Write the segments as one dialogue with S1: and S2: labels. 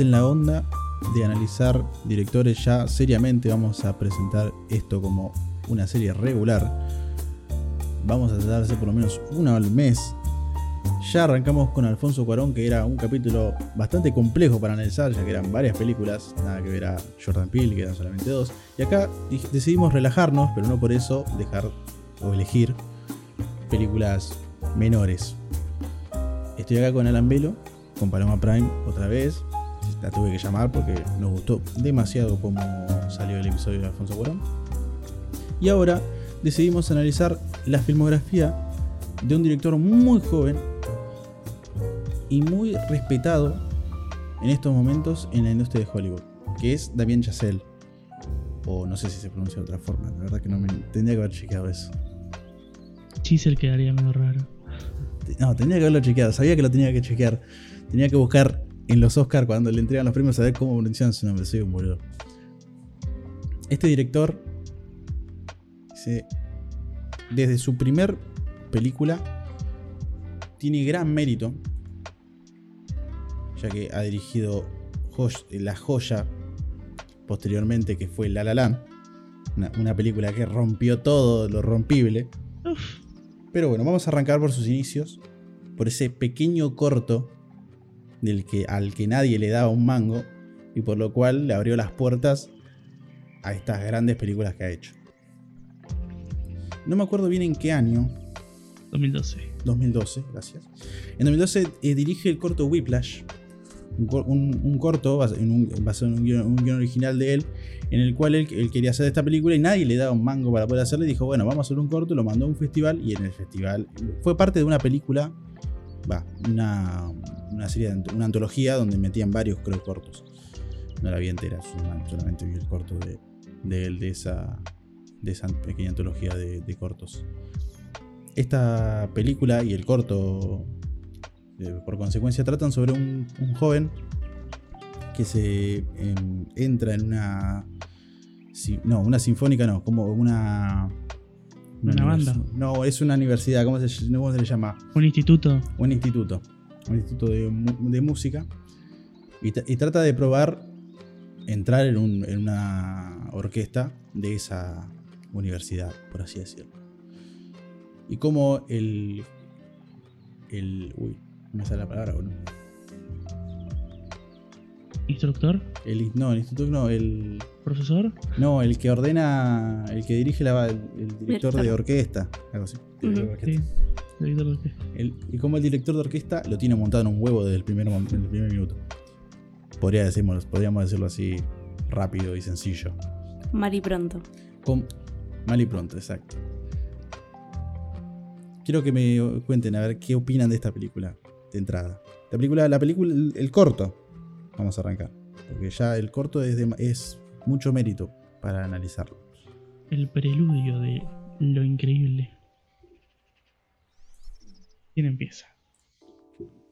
S1: en la onda de analizar directores ya seriamente. Vamos a presentar esto como una serie regular. Vamos a tratarse por lo menos una al mes. Ya arrancamos con Alfonso Cuarón, que era un capítulo bastante complejo para analizar, ya que eran varias películas, nada que ver a Jordan Peele, que eran solamente dos. Y acá decidimos relajarnos, pero no por eso dejar o elegir películas menores. Estoy acá con Alan Velo, con Paloma Prime otra vez. La tuve que llamar porque nos gustó demasiado cómo salió el episodio de Alfonso Cuarón. Y ahora decidimos analizar la filmografía de un director muy joven y muy respetado en estos momentos en la industria de Hollywood, que es Damien Chazelle. O no sé si se pronuncia de otra forma, la verdad que no me tendría que haber chequeado eso.
S2: Chisel quedaría medio raro.
S1: No, tenía que haberlo chequeado, sabía que lo tenía que chequear. Tenía que buscar en los Oscars cuando le entregan los premios a ver cómo pronuncian su nombre, soy un boludo. Este director, desde su primer película, tiene gran mérito, ya que ha dirigido La Joya posteriormente, que fue La La Land, una, película que rompió todo lo rompible. Pero bueno, vamos a arrancar por sus inicios, por ese pequeño corto del que, al que nadie le daba un mango y por lo cual le abrió las puertas a estas grandes películas que ha hecho. No me acuerdo bien en qué año.
S2: 2012.
S1: 2012, gracias. En 2012 eh, dirige el corto Whiplash, un, corto basado en un, guion, original de él, en el cual él, quería hacer esta película y nadie le daba un mango para poder hacerlo. Y dijo, bueno, vamos a hacer un corto, lo mandó a un festival y en el festival fue parte de una película, va, una, una serie, de, una antología donde metían varios, creo, cortos. No la vi entera, solamente vi el corto de, él, de esa, de esa pequeña antología de, de cortos. Esta película y el corto eh, por consecuencia tratan sobre un, joven que se em, entra en una... no, una sinfónica no, como una...
S2: Una, banda.
S1: No, es una universidad, ¿cómo se, le llama?
S2: Un instituto.
S1: Un instituto. Un instituto de, música. Y, trata de probar entrar en, en, una orquesta de esa universidad, por así decirlo. Y como el. el uy, me sale la palabra, boludo.
S2: ¿Instructor?
S1: El, no, el instructor no, el.
S2: ¿Profesor?
S1: No, el que ordena, el que dirige la, el, director de orquesta, algo así. Y como el director de orquesta lo tiene montado en un huevo desde el primer, el primer minuto. Podría decirlo, podríamos decirlo así rápido y sencillo.
S3: Mal y pronto.
S1: mal y pronto, exacto. Quiero que me cuenten a ver qué opinan de esta película de entrada. La película, la película, el, corto. Vamos a arrancar. Porque ya el corto es, es mucho mérito para analizarlo.
S2: El preludio de lo increíble. ¿Quién empieza?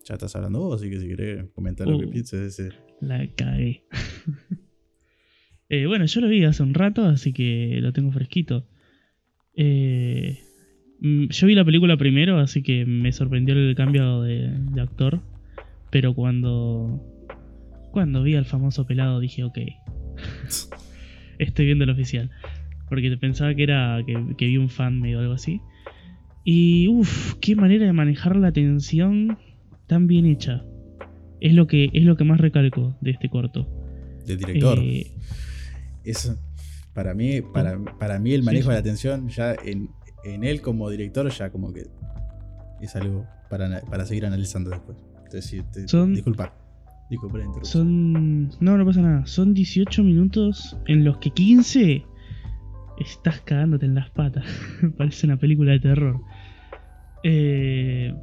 S1: Ya estás hablando vos, así que si querés comentar lo que uh, pienses ese.
S2: La cagué. Eh, bueno, yo lo vi hace un rato, así que lo tengo fresquito. Eh, Mm, yo vi la película primero, así que me sorprendió el cambio de, actor. Pero cuando. Cuando vi al famoso pelado dije, ok. Estoy viendo el oficial. Porque pensaba que era. que, vi un fan medio o algo así. Y uff, qué manera de manejar la tensión tan bien hecha. Es lo que, es lo que más recalco de este corto.
S1: Del director. Eh, Eso. Para mí, para, para mí el manejo de la tensión ya en, en él como director ya como que es algo para, seguir analizando después. Entonces, son, disculpa. Disculpa la
S2: Son. No, no pasa nada. Son 18 minutos en los que 15 estás cagándote en las patas. Parece una película de terror. Eh,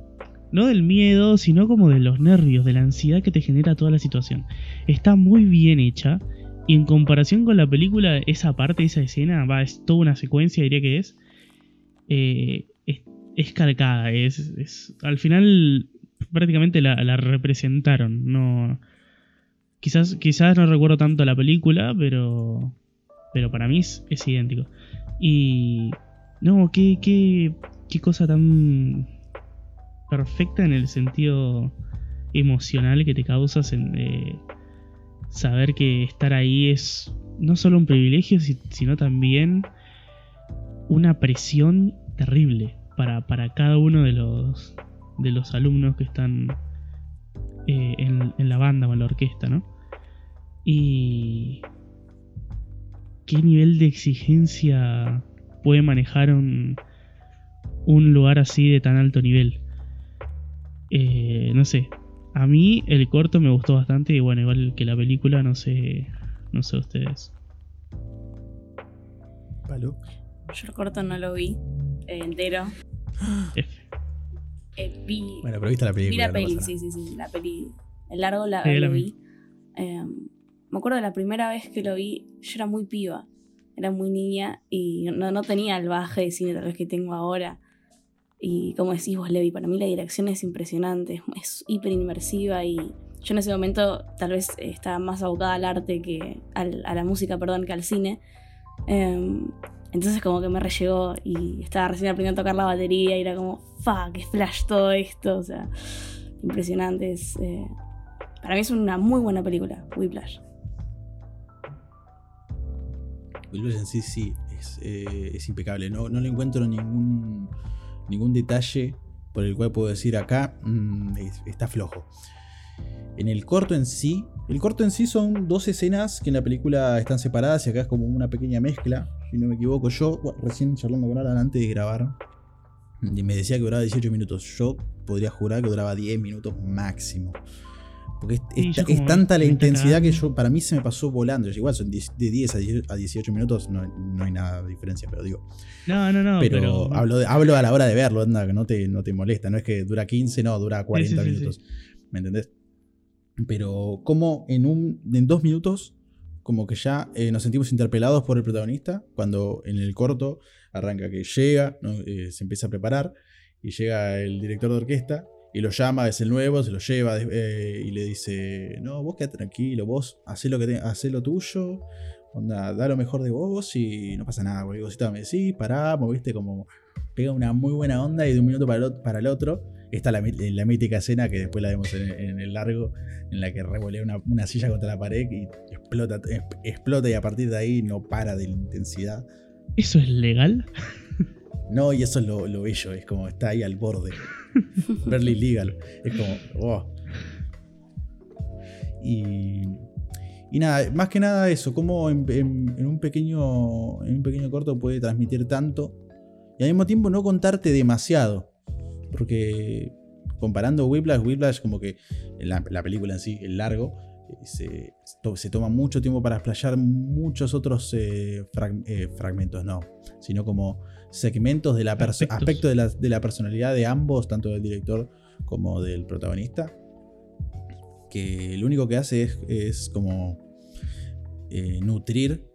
S2: no del miedo, sino como de los nervios, de la ansiedad que te genera toda la situación. Está muy bien hecha. Y en comparación con la película, esa parte, esa escena, va, es toda una secuencia, diría que es eh, es, calcada. Es, al final prácticamente la, representaron. No, quizás, quizás no recuerdo tanto la película, pero, pero para mí es, idéntico. Y no, qué, qué, qué cosa tan perfecta en el sentido emocional que te causas en, eh, saber que estar ahí es no solo un privilegio, sino también una presión terrible para, para cada uno de los, de los alumnos que están eh, en, en, la banda o en la orquesta, ¿no? Y qué nivel de exigencia puede manejar un, un lugar así de tan alto nivel. Eh, no sé, a mí el corto me gustó bastante y bueno, igual que la película, no sé, no sé ustedes.
S1: ¿Palo?
S3: Yo el corto no lo vi eh, entero.
S2: F.
S3: Eh, vi,
S1: Bueno, pero viste la película.
S3: vi la
S1: no
S3: peli, sí, sí, sí, la peli. El largo la,
S2: Sí, la
S3: lo
S2: vi.
S3: vi. Eh, me acuerdo de la primera vez que lo vi, yo era muy piba, era muy niña y no, no tenía el baje de cine tal vez que tengo ahora. Y como decís vos, Levi, para mí la dirección es impresionante, es, hiper inmersiva y yo en ese momento tal vez estaba más abocada al arte que al- a la música, perdón, que al cine. Eh, entonces como que me rellegó y estaba recién aprendiendo a tocar la batería y era como, fuck, es flash todo esto, o sea, impresionante. Es, eh, para mí es una muy buena película, Whiplash.
S1: Whiplash en sí, sí, es, eh, es impecable. No, no le encuentro ningún, ningún detalle por el cual puedo decir acá mm, es- está flojo. En el corto en sí, el corto en sí son dos escenas que en la película están separadas y acá es como una pequeña mezcla. Si no me equivoco, yo recién charlando con Alan antes de grabar, me decía que duraba 18 minutos. Yo podría jurar que duraba 10 minutos máximo. Porque es,
S2: Sí,
S1: es-
S2: yo
S1: es tanta la intensidad que yo, para mí se me pasó volando. Igual son 10 de 10 a 10 a 18 minutos, no, no hay nada de diferencia, pero digo.
S2: No, no, no,
S1: pero
S2: pero,
S1: hablo, de- hablo a la hora de verlo, anda, que no te, no te molesta. No es que dura 15, no, dura 40
S2: sí, sí,
S1: minutos. ¿Me entendés? Pero como en, un, en dos minutos, como que ya eh, nos sentimos interpelados por el protagonista, cuando en el corto arranca que llega, ¿no? Eh, se empieza a preparar, y llega el director de orquesta, y lo llama, es el nuevo, se lo lleva eh, y le dice, no, vos quedate tranquilo, vos hacé lo, que te- hacé lo tuyo, onda, da lo mejor de vos y no pasa nada, güey. Cosita me decís, paramos, viste, como pega una muy buena onda y de un minuto para el, para el otro está la, la mítica escena que después la vemos en, en el largo, en la que revolea una, una silla contra la pared y explota, explota y a partir de ahí no para de la intensidad.
S2: ¿eso es legal?
S1: No, y eso es lo, lo bello, es como está ahí al borde. Barely legal. Es como, oh. Y, nada, más que nada eso, como en, un pequeño, en un pequeño corto puede transmitir tanto y al mismo tiempo no contarte demasiado. Porque comparando Whiplash, Whiplash como que la, la película en sí, el largo, eh, se, to- se toma mucho tiempo para explayar muchos otros eh, eh, fragmentos, no, sino como segmentos de la
S2: Aspectos.
S1: de la, de la personalidad de ambos, tanto del director como del protagonista. Que lo único que hace es, es como eh, nutrir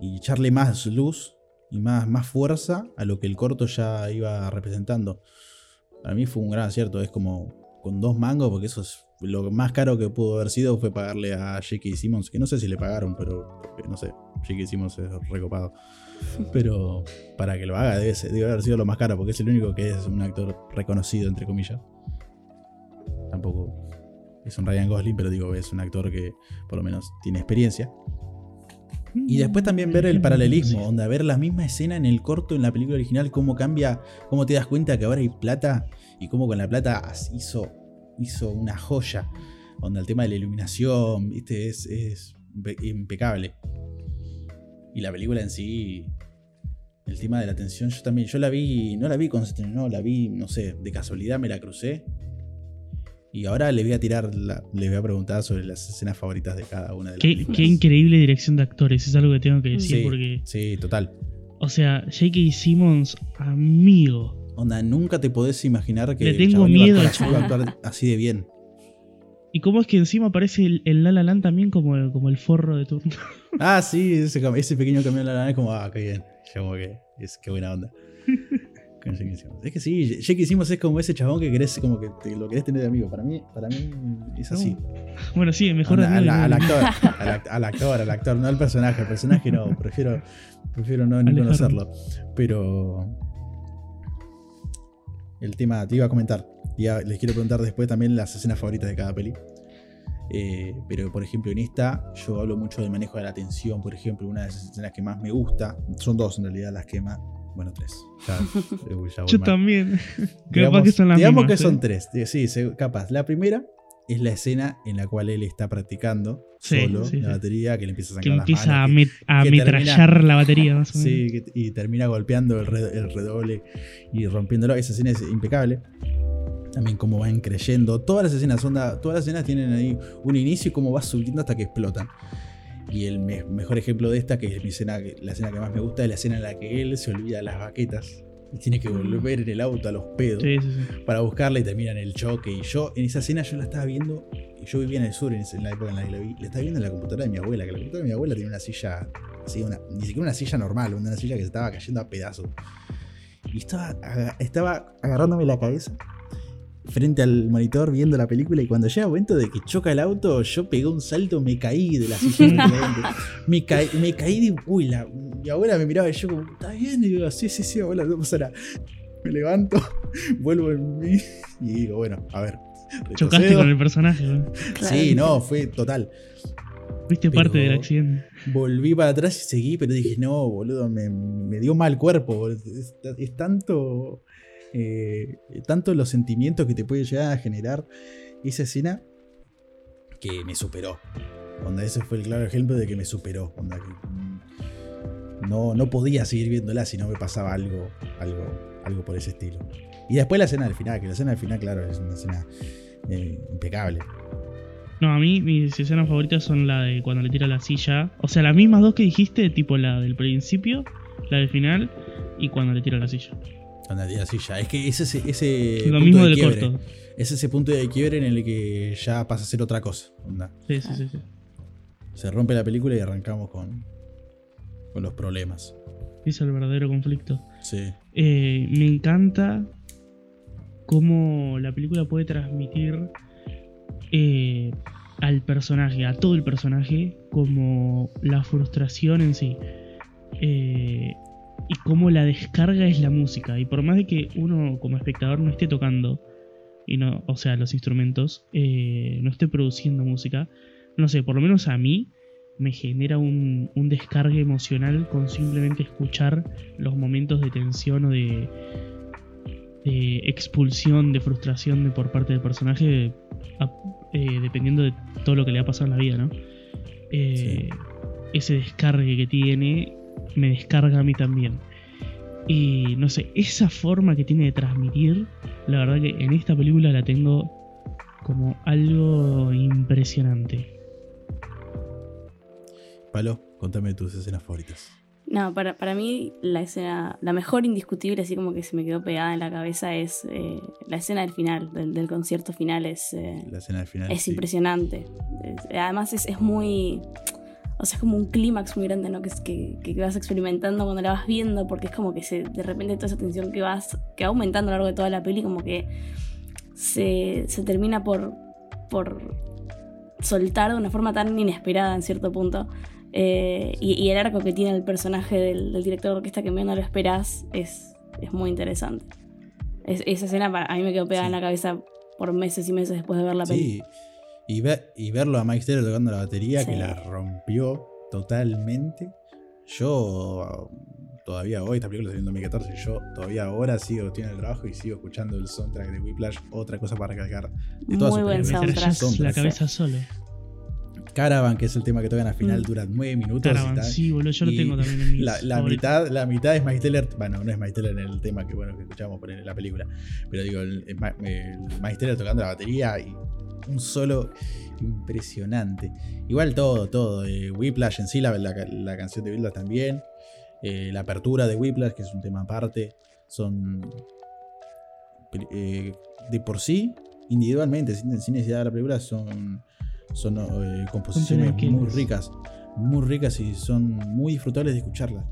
S1: y echarle más luz y más, más fuerza a lo que el corto ya iba representando. Para mí fue un gran acierto, es como con dos mangos, porque eso es lo más caro que pudo haber sido fue pagarle a J.K. Simmons, que no sé si le pagaron, pero porque, no sé, J.K. Simmons es recopado. Pero para que lo haga debe, haber sido lo más caro, porque es el único que es un actor reconocido, entre comillas. Tampoco es un Ryan Gosling, pero digo, es un actor que por lo menos tiene experiencia. Y después también ver el paralelismo, onda, ver la misma escena en el corto, en la película original, cómo cambia, cómo te das cuenta que ahora hay plata y cómo con la plata hizo, hizo una joya. Onda, el tema de la iluminación, viste, es, es impe- impecable. Y la película en sí, el tema de la tensión, yo también, yo la vi, no la vi con se estrenó, la vi, no sé, de casualidad me la crucé. Y ahora le voy a tirar, la- le voy a preguntar sobre las escenas favoritas de cada una de las
S2: Qué,
S1: películas.
S2: qué increíble dirección de actores, es algo que tengo que decir
S1: Sí,
S2: porque,
S1: sí, total.
S2: o sea, J.K. Simmons, amigo.
S1: Onda, nunca te podés imaginar que
S2: Le tengo
S1: a
S2: miedo
S1: actuar- a actuar así de bien.
S2: ¿Y cómo es que encima aparece el, el La La Land también como, como el forro de turno?
S1: Ah, sí, ese, pequeño camión de la nave es como, ah, qué bien. Ya como que, es, qué buena onda. Es que sí, J.K. Simmons es como ese chabón que querés, como que te- lo querés tener de amigo. Para mí, para mí es así.
S2: Bueno, sí, mejor
S1: al, actor, al, act- al actor, al actor, no al personaje. Al personaje no, prefiero, prefiero no ni conocerlo. Pero. El tema, te iba a comentar. Y a- les quiero preguntar después también las escenas favoritas de cada peli. Eh, pero por ejemplo en esta yo hablo mucho del manejo de la atención, por ejemplo, una de las escenas que más me gusta, son dos en realidad las que más, bueno, tres. Ya, ya voy
S2: Yo
S1: mal.
S2: también. capaz
S1: Digamos,
S2: que son las
S1: digamos
S2: mismas,
S1: que son
S2: ¿eh?
S1: tres, sí, se- capaz. La primera es la escena en la cual él está practicando
S2: Sí,
S1: solo
S2: sí,
S1: la
S2: sí.
S1: batería, que le empieza a
S2: Que
S1: sacar las
S2: empieza a,
S1: manos, que-
S2: met- a
S1: que
S2: ametrallar la batería, más o menos.
S1: Sí, que- y termina golpeando el, red- el redoble y rompiéndolo. Esa escena es impecable. También cómo van creyendo. Todas las escenas todas las escenas tienen ahí un inicio y cómo va subiendo hasta que explotan. Y el me- mejor ejemplo de esta, que es mi escena, la escena que más me gusta, es la escena en la que él se olvida de las baquetas. Y tiene que volver en el auto a los pedos
S2: Sí, sí, sí.
S1: para buscarla y termina en el choque. Y yo, en esa escena, yo la estaba viendo. y Yo vivía en el sur en, esa- en la época en la que la vi. La estaba viendo en la computadora de mi abuela. Que la computadora de mi abuela tenía una silla. Así, una, ni siquiera una silla normal, una silla que se estaba cayendo a pedazos. Y estaba, aga- estaba agarrándome la cabeza frente al monitor viendo la película. Y cuando llega el momento de que choca el auto, yo pegué un salto, me caí de la silla. me, caí, me caí de. Uy, la, mi abuela me miraba y yo, como, ¿está bien? Y digo, sí, sí, sí, abuela, no pasa nada. Me levanto, vuelvo en mí y digo, bueno, a ver.
S2: Chocaste con el personaje, ¿no?
S3: Claro.
S1: Sí, no, fue total.
S2: Fuiste
S1: Pero-
S2: parte del accidente.
S1: Volví para atrás y seguí, pero dije, no, boludo, me, me dio mal cuerpo. boludo. Es, es tanto, eh, tanto los sentimientos que te puede llegar a generar esa escena que me superó. Onda, ese fue el claro ejemplo de que me superó. Onda, que, no, no podía seguir viéndola si no me pasaba algo, algo, algo por ese estilo. Y después la escena del final, que la escena del final, claro, es una escena eh, impecable.
S2: No, a mí mis escenas favoritas son la de cuando le tira la silla. O sea, las mismas dos que dijiste, tipo la del principio, la del final y cuando le tira la silla.
S1: Tira silla. Es que es ese, ese
S2: Lo
S1: punto
S2: mismo
S1: de
S2: del
S1: quiebre.
S2: corto.
S1: Es ese punto de quiebre en el que ya pasa a ser otra cosa. onda.
S2: Sí, sí, sí, sí.
S1: Se rompe la película y arrancamos con, con los problemas.
S2: Es el verdadero conflicto.
S1: Sí.
S2: Eh, me encanta cómo la película puede transmitir eh, al personaje, a todo el personaje, como la frustración en sí. Eh, y cómo la descarga es la música. Y por más de que uno como espectador no esté tocando, y no, o sea, los instrumentos, eh, no esté produciendo música, no sé, por lo menos a mí me genera un, un descargue emocional con simplemente escuchar los momentos de tensión o de, de expulsión, de frustración de por parte del personaje, a- eh, dependiendo de todo lo que le ha pasado en la vida, ¿no? Eh, Ese descargue que tiene me descarga a mí también. Y no sé, esa forma que tiene de transmitir, la verdad que en esta película la tengo como algo impresionante.
S1: Palo, contame tus escenas favoritas.
S3: No, para, para mí la escena, la mejor indiscutible, así como que se me quedó pegada en la cabeza, es eh, la escena del final, del, del concierto final, es, eh,
S1: La escena del final.
S3: es
S1: sí.
S3: impresionante. Es- además es, es muy... O sea, es como un clímax muy grande, ¿no? Que, es- que, que vas experimentando cuando la vas viendo, porque es como que se, de repente toda esa tensión que vas, que va aumentando a lo largo de toda la peli, como que se, se termina por, por soltar de una forma tan inesperada en cierto punto. Eh, y, y el arco que tiene el personaje del, del director de orquesta que menos no lo esperás es, es muy interesante. Es- esa escena para, a mí me quedó pegada
S1: Sí.
S3: en la cabeza por meses y meses después de ver la peli.
S1: Sí. Y, ver, y verlo a Mike Taylor tocando la batería, que la rompió totalmente. Yo todavía hoy, esta película salió en 2014, yo todavía ahora sigo en el trabajo y sigo escuchando el soundtrack de Whiplash, otra cosa para recalcar. De todas
S3: Muy
S1: sus
S3: buen soundtrack.
S2: la cabeza solo.
S1: Caravan, que es el tema que tocan al final,
S3: Mm.
S1: dura nueve minutos. y
S2: Caravan,
S1: tal.
S2: sí, boludo, yo lo
S1: Y
S2: tengo también en mis
S1: La, la mitad, la mitad es Mike bueno, no es Mike en el tema que bueno que escuchamos por en la película, pero digo, el, el Ma- el Mike Taylor tocando la batería y un solo impresionante. Igual todo, todo. eh, Whiplash en sí, la, la- la canción de Whiplash también. eh, la apertura de Whiplash, que es un tema aparte. Son eh, de por sí, individualmente, sin, sin necesidad de la película, son, son eh, composiciones muy ricas. Muy ricas y son muy disfrutables de escucharlas.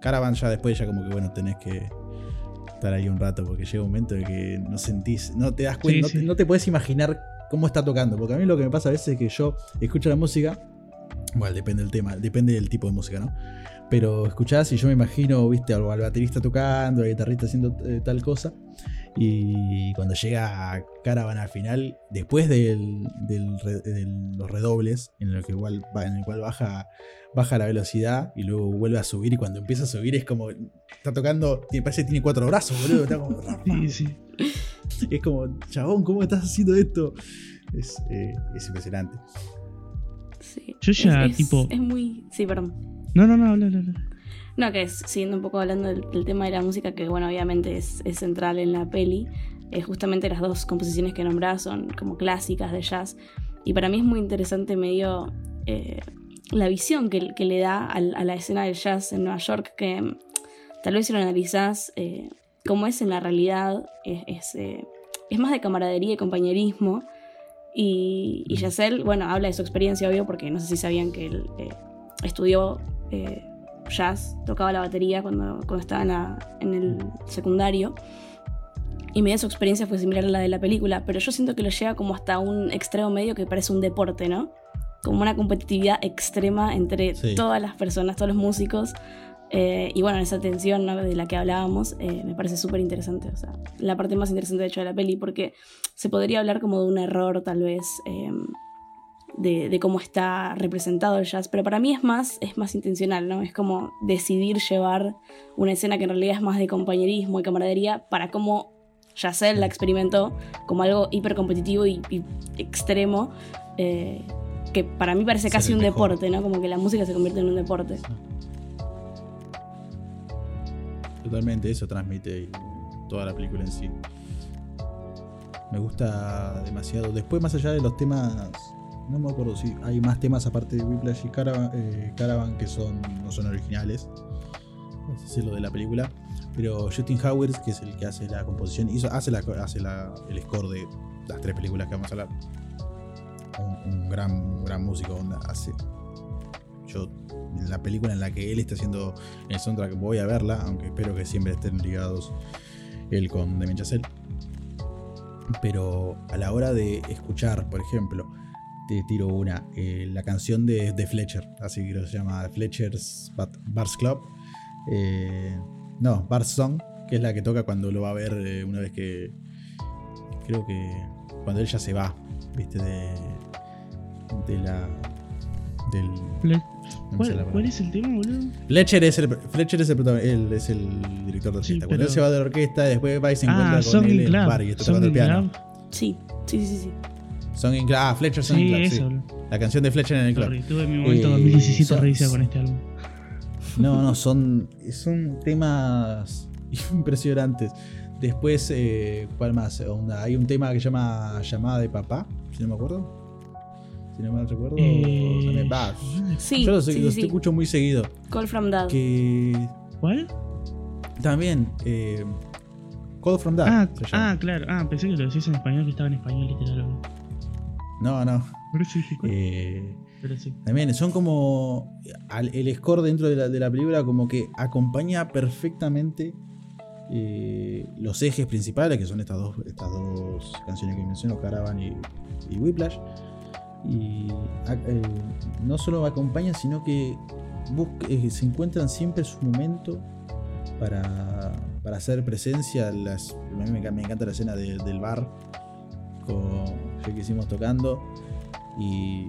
S1: Caravan ya después ya como que bueno, tenés que estar ahí un rato porque llega un momento de que no sentís, no te das cuenta,
S2: Sí,
S1: no, te, no te puedes imaginar cómo está tocando. Porque a mí lo que me pasa a veces es que yo escucho la música, bueno, depende del tema, depende del tipo de música, ¿no? Pero escuchás y yo me imagino, viste, al, al baterista tocando, al guitarrista haciendo eh, tal cosa. Y cuando llega Caravan al final, después del, del los redobles, en el que igual en el cual baja, baja la velocidad y luego vuelve a subir, y cuando empieza a subir es como. Está tocando. Parece que tiene cuatro brazos, boludo. Está como.
S2: Sí, sí.
S1: Es como, chabón, ¿cómo estás haciendo esto? Es, eh, es impresionante.
S3: Sí.
S2: Yo ya,
S3: es, es-
S2: tipo-
S3: Es muy. Sí, perdón.
S2: No, no, no, habla, habla, habla.
S3: No, que es, siguiendo un poco hablando del, del tema de la música, que bueno, obviamente es, es central en la peli. eh, justamente las dos composiciones que nombrás son como clásicas de jazz. Y para mí es muy interesante medio eh, la visión que, que le da a, la escena del jazz en Nueva York, que mm, tal vez si lo analizás, eh, como es en la realidad, es, es, eh, es más de camaradería y compañerismo. Y, y Yacel, bueno, habla de su experiencia, obvio, porque no sé si sabían que él eh, estudió jazz, tocaba la batería cuando, cuando estaba en, la- en el secundario. Y medio su experiencia fue similar a la de la película, pero yo siento que lo lleva como hasta un extremo medio que parece un deporte, ¿no? Como una competitividad extrema entre
S1: Sí.
S3: todas las personas, todos los músicos. Eh, y bueno, esa tensión ¿no? de la que hablábamos eh, me parece súper interesante. O sea, la parte más interesante de hecho de la peli, porque se podría hablar como de un error tal vez eh, de, de cómo está representado el jazz, pero para mí es más, es más intencional, ¿no? Es como decidir llevar una escena que en realidad es más de compañerismo y camaradería para cómo Yacel la experimentó como algo hiper competitivo y, y extremo, eh, que para mí parece casi un
S1: mejor.
S3: deporte, ¿no? Como que la música se convierte en un deporte.
S1: Totalmente, eso transmite toda la película en sí. Me gusta demasiado. Después, más allá de los temas, no me acuerdo si hay más temas aparte de Whiplash y Caravan, eh, Caravan que son, no son originales. No sé si es lo de la película. Pero Justin Howard, que es el que hace la composición, hizo, hace, la, hace la- el score de las tres películas que vamos a hablar. Un, gran, gran músico. onda, hace, yo, la película en la que él está haciendo el soundtrack voy a verla, aunque espero que siempre estén ligados él con Demi Chazelle. Pero a la hora de escuchar, por ejemplo, te tiro una, eh, la canción de, de Fletcher, así que se llama Fletcher's Bat- Bars Club. Eh, no, Bars Song, que es la que toca cuando lo va a ver eh, una vez que. Creo que. Cuando él ya se va, viste, de. De la. Del.
S2: Fle-
S1: no me sale
S2: ¿Cuál,
S1: la
S2: cuál
S1: palabra.
S2: es el tema, boludo?
S1: Fletcher es el, Fletcher es el, protagon- él es el director de orquesta.
S2: Sí,
S1: Cuando
S2: pero-
S1: él se va de la orquesta, después va y se encuentra
S2: Ah,
S1: con
S2: Song
S1: él en el
S2: Club.
S1: bar y está tocando el piano.
S2: Club.
S3: Sí, sí, sí, sí. Sí.
S1: Song in Club, ah, Fletcher Song in
S2: Sí,
S1: Club, sí.
S2: eso. boludo.
S1: La canción de Fletcher en el club.
S2: Tuve mi momento
S1: Eh,
S2: 2017
S1: son-
S2: con este álbum.
S1: No, no, son, son temas impresionantes. Después, eh, ¿cuál más? Onda, Hay un tema que se llama Llamada de Papá, si no me acuerdo. Si no me recuerdo.
S2: Eh,
S1: también va.
S3: Sí,
S1: Yo lo,
S3: sí, sí, sí.
S1: escucho muy seguido.
S3: Call from Dad.
S1: Que
S2: ¿Cuál?
S1: también. Eh, Call from Dad.
S2: Ah, ah, claro. Ah, pensé que lo decías en español, que estaba en español literal.
S1: No, no.
S2: Dije, ¿cuál?
S1: Eh,
S2: Pero sí.
S1: También son como. al- El score dentro de la, de la película, como que acompaña perfectamente eh, los ejes principales, que son estas dos, estas dos canciones que menciono, Caravan y, y Whiplash. Y eh, no solo acompaña, sino que busca- eh, se encuentran siempre su momento para, para hacer presencia. Las, a mí me, enca- me encanta la escena de- del bar ya que hicimos tocando. Y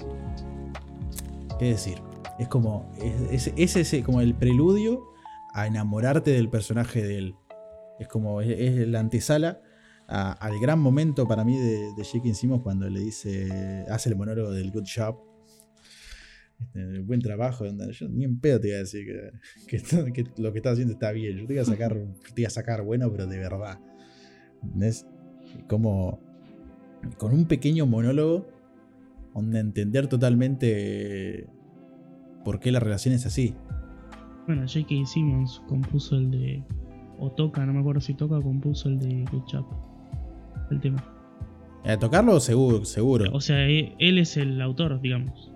S1: ¿Qué decir? Es como. Es, es- es como el preludio a enamorarte del personaje de él. Es como. Es, la antesala al gran momento para mí de, de Jake Simmons cuando le dice. Hace el monólogo del good job. Este, buen trabajo. Yo ni en pedo te iba a decir que, lo que estás haciendo está bien. Yo te iba a sacar, te iba a sacar bueno, pero de verdad. ¿Entendés? Como. Con un pequeño monólogo donde entender totalmente por qué la relación es así.
S2: Bueno, J.K. Simmons compuso el de. O toca, no me acuerdo si toca compuso el de Good Chap. El tema.
S1: Eh, tocarlo seguro, seguro.
S2: O sea, e- él es el autor, digamos.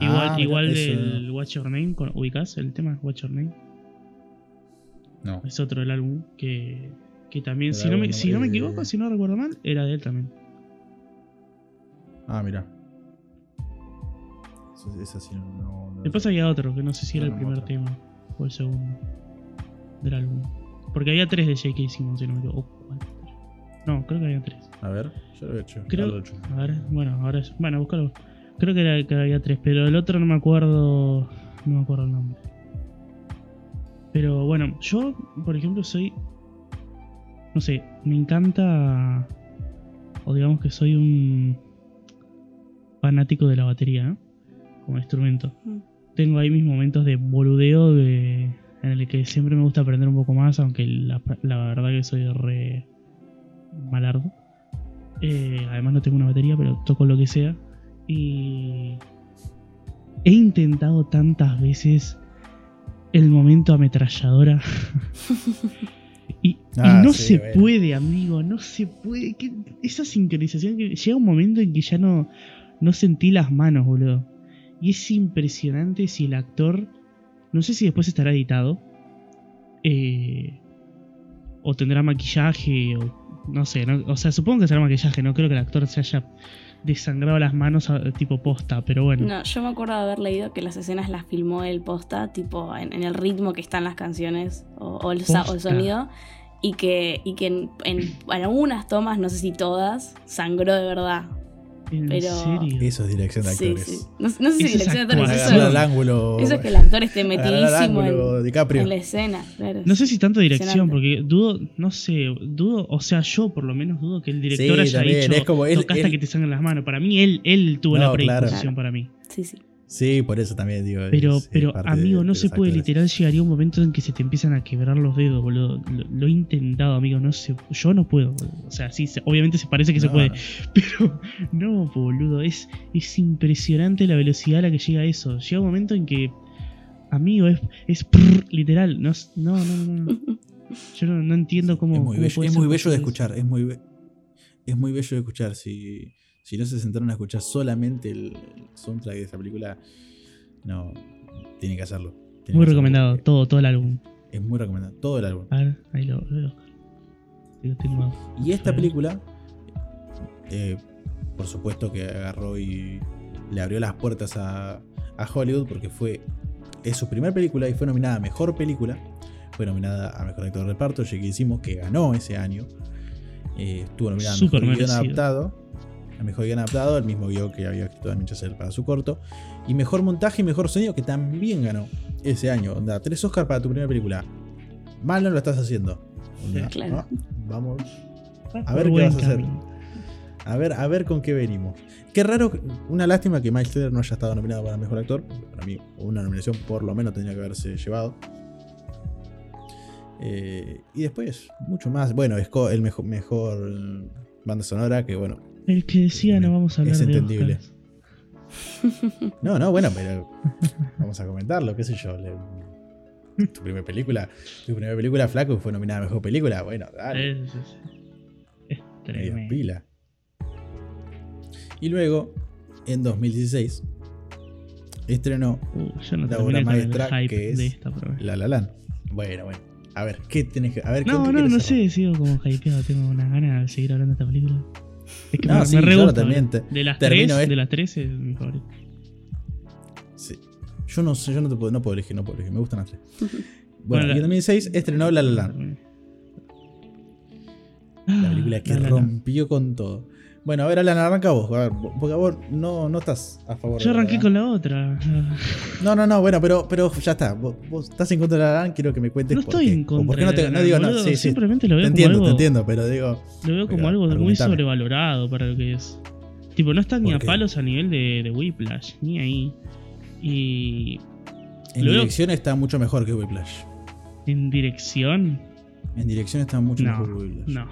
S2: Igual,
S1: Ah,
S2: igual del What's Your Name, ¿ubicás el tema What's Your Name?
S1: No.
S2: Es otro del álbum que, que también, si no, me, si no me equivoco, si no recuerdo mal, era de él también.
S1: Ah, mira. Eso- Es así, no. no- no-
S2: Después había otro, que no sé si era el
S1: no,
S2: primer
S1: otro.
S2: tema o el segundo del álbum. Porque había tres de J.K. Simmons, si no me equivoco. O cuatro. No, creo que había tres.
S1: A ver, yo lo he hecho.
S2: Creo-
S1: lo he hecho.
S2: A ver, bueno, ahora es. Bueno, búscalo. Creo que, era, que había tres, pero el otro no me acuerdo. No me acuerdo el nombre. Pero bueno, yo, por ejemplo, soy. No sé, me encanta. O digamos que soy un. fanático de la batería, ¿no? Como instrumento.
S3: Mm.
S2: Tengo ahí mis momentos de boludeo de, en el que siempre me gusta aprender un poco más, aunque la, la verdad que soy re malardo. Eh, además no tengo una batería, pero toco lo que sea. Y he intentado tantas veces el momento ametralladora. y, y
S1: Ah,
S2: no
S1: sí,
S2: se
S1: bueno.
S2: puede, amigo, no se puede. que- esa sincronización que llega un momento en que ya no, no sentí las manos, boludo. Y es impresionante si el actor, no sé si después estará editado, eh, o tendrá maquillaje, o no sé, no- o sea, supongo que será maquillaje, no creo que el actor se haya desangrado las manos tipo posta, pero bueno.
S3: No, yo me acuerdo de haber leído que las escenas las filmó él posta, tipo en, en el ritmo que están las canciones o, o el, o el sonido. Y que, y que en, en- en algunas tomas, no sé si todas, sangró de verdad.
S2: ¿En
S3: pero-
S2: serio?
S1: Eso es dirección de
S3: Sí,
S1: actores.
S3: sí. No, no sé si
S2: Eso es
S3: dirección de actores, eso, es-
S1: al ángulo.
S3: eso es que el actor esté metidísimo
S1: ángulo
S3: en,
S1: DiCaprio.
S3: en la escena. Claro.
S2: No sé si tanto dirección, porque dudo, no sé, dudo, o sea, yo por lo menos dudo que el director
S1: Sí,
S2: haya
S1: también,
S2: dicho
S1: es como él-
S2: toca hasta
S1: él-
S2: que te sangren las manos. Para mí él, él tuvo la
S1: No, claro.
S2: predisposición
S3: Claro.
S2: para mí.
S3: Sí, sí.
S1: Sí, por eso también digo.
S2: Pero,
S1: es-
S2: pero amigo,
S1: de-
S2: no
S1: de
S2: se puede,
S1: actores.
S2: literal llegaría un momento en que se te empiezan a quebrar los dedos, boludo. Lo, lo he intentado, amigo, no sé, yo no puedo. boludo. O sea, sí, obviamente se parece que se puede, pero no, boludo, es, es impresionante la velocidad a la que llega eso. Llega un momento en que, amigo, es, es prrr, literal, no, no, no, no. Yo no, no entiendo cómo.
S1: Es muy
S2: cómo
S1: bello,
S2: puede
S1: es
S2: ser
S1: muy bello de escuchar. Es muy, es muy bello de escuchar. Si, si no se sentaron a escuchar solamente el, soundtrack de esa película, no, tienen que hacerlo.
S2: Muy
S1: que
S2: recomendado,
S1: porque
S2: todo, todo el álbum.
S1: Es muy recomendado. Todo el álbum.
S2: A ver, ahí lo lo tengo.
S1: Y esta película, eh, por supuesto que agarró y le abrió las puertas a, a Hollywood porque fue es su primera película y fue nominada a Mejor Película. Fue nominada a Mejor Actor de Reparto, que hicimos que ganó ese año. Eh, estuvo nominada a Mejor Guión. Adaptado. A Mejor Guión Adaptado, el mismo guion que había escrito Damien Chazelle para su corto. Y Mejor Montaje y Mejor Sonido, que también ganó ese año. Onda, tres Oscars para tu primera película. Mal no lo estás haciendo. Onda,
S3: Claro.
S1: ¿no? Vamos, A ver qué vas a hacer. a ver, a ver con qué venimos. Qué raro, una lástima que Miles Teller no haya estado nominado para Mejor Actor. Para mí, una nominación por lo menos tendría que haberse llevado. Eh, y después, mucho más. Bueno, Sco- el mejor, mejor banda sonora, que bueno.
S2: El que decía no vamos a hablar
S1: Es entendible. No, no, bueno, pero vamos a comentarlo, qué sé yo. le- tu primera película, tu primera película, Flaco, fue nominada a Mejor Película. Bueno, dale.
S2: Es, es- tremendo.
S1: pila. Y luego, en 2016, estrenó
S2: Uh, yo no
S1: La obra maestra que es
S2: de esta.
S1: La La Land. Bueno, bueno. A ver, ¿qué tenés que.? A ver,
S2: No,
S1: ¿con qué
S2: no, no
S1: cerrar?
S2: sé, sigo como hypeado, tengo unas ganas de seguir hablando de esta película. Es que
S1: No,
S2: me,
S1: sí,
S2: me re gusta,
S1: también
S2: boludo.
S1: te-
S2: de las
S1: termino
S2: tres,
S1: esto.
S2: de las tres es mi favorito.
S1: Sí. Yo no sé, yo no, te puedo, no puedo elegir, no puedo elegir. Me gustan las tres. Bueno, y
S2: la-
S1: en 2006 estrenó La La Land. La
S2: Ah,
S1: película que
S2: La La
S1: rompió con todo. Bueno, a ver, Alan, arranca vos. A ver, porque vos no, no estás a favor
S2: Yo
S1: La
S2: arranqué con la otra.
S1: No, no, no, bueno, pero, pero ya está. Vos, vos estás en contra de La La Land, quiero que me cuentes
S2: No
S1: por
S2: estoy
S1: qué.
S2: en contra.
S1: por qué no te digo no, sí, sí.
S2: Simplemente lo
S1: Te
S2: veo
S1: entiendo,
S2: como
S1: te
S2: algo,
S1: entiendo, pero digo.
S2: Lo veo como algo muy sobrevalorado para lo que es. Tipo, no está ni
S1: ¿Por
S2: a
S1: qué?
S2: palos a nivel de, de Whiplash, ni ahí. Y
S1: En
S2: Lo veo-
S1: dirección está mucho mejor que Whiplash.
S2: en dirección,
S1: En dirección está mucho
S2: no.
S1: mejor que Whiplash.
S2: No.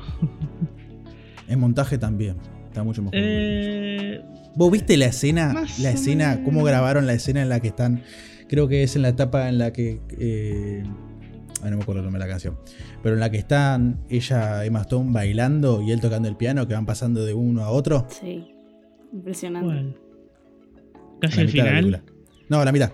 S1: En montaje también. Está mucho mejor.
S2: Eh.
S1: ¿Vos viste la escena? La escena,
S2: menos.
S1: cómo grabaron la escena en la que están. Creo que es en la etapa en la que. eh, ah, no me acuerdo el nombre de la canción. Pero en la que están ella, Emma Stone, bailando y él tocando el piano, que van pasando de uno a otro.
S3: Sí. Impresionante.
S2: Casi
S1: la
S2: al
S1: la
S2: final.
S1: No, a la mitad.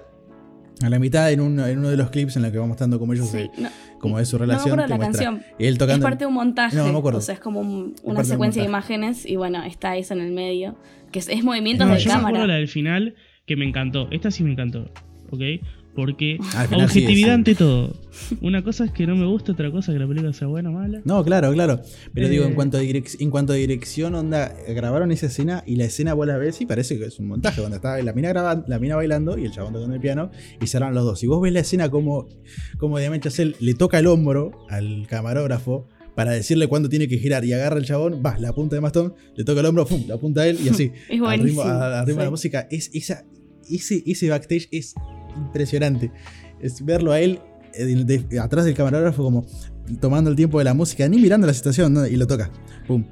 S1: A la mitad en, un- en uno de los clips en los que va mostrando cómo ellos
S3: Sí.
S1: se-
S3: No,
S1: cómo es su
S3: no me
S1: relación.
S3: acuerdo de
S1: te
S3: la
S1: muestra
S3: canción.
S1: Él
S3: Es
S1: tocando.
S3: parte de un montaje.
S1: No, no me acuerdo.
S3: O sea, es como un- una
S1: de un
S3: secuencia de
S1: montaje.
S3: imágenes y bueno, está eso en el medio. Que es, es movimientos
S2: No,
S3: de
S2: yo me acuerdo
S3: cámara.
S2: la del final que me encantó. Esta sí me encantó. ¿Ok? Porque
S1: sí,
S2: objetividad
S1: sí.
S2: ante todo. Una cosa es que no me gusta, otra cosa es que la película sea buena o mala.
S1: No, claro, claro. Pero digo, en
S2: Eh.
S1: cuanto, a direc- en cuanto a dirección, onda, grabaron esa escena y la escena vos la ves y parece que es un montaje, donde está la mina grabando, la mina bailando y el chabón tocando el piano y cerran los dos. Y vos ves la escena como, como Diamante Chazelle le toca el hombro al camarógrafo para decirle cuándo tiene que girar y agarra el chabón, va, la punta de Mastón, le toca el hombro, pum, la punta a él y así.
S3: Es
S1: al ritmo,
S3: buenísimo.
S1: a- al ritmo de la música. Es, esa, ese, ese backstage es impresionante. Es verlo a él eh, de- de- atrás del camarógrafo como tomando el tiempo de la música, ni mirando la situación, ¿no? y lo toca. Pum,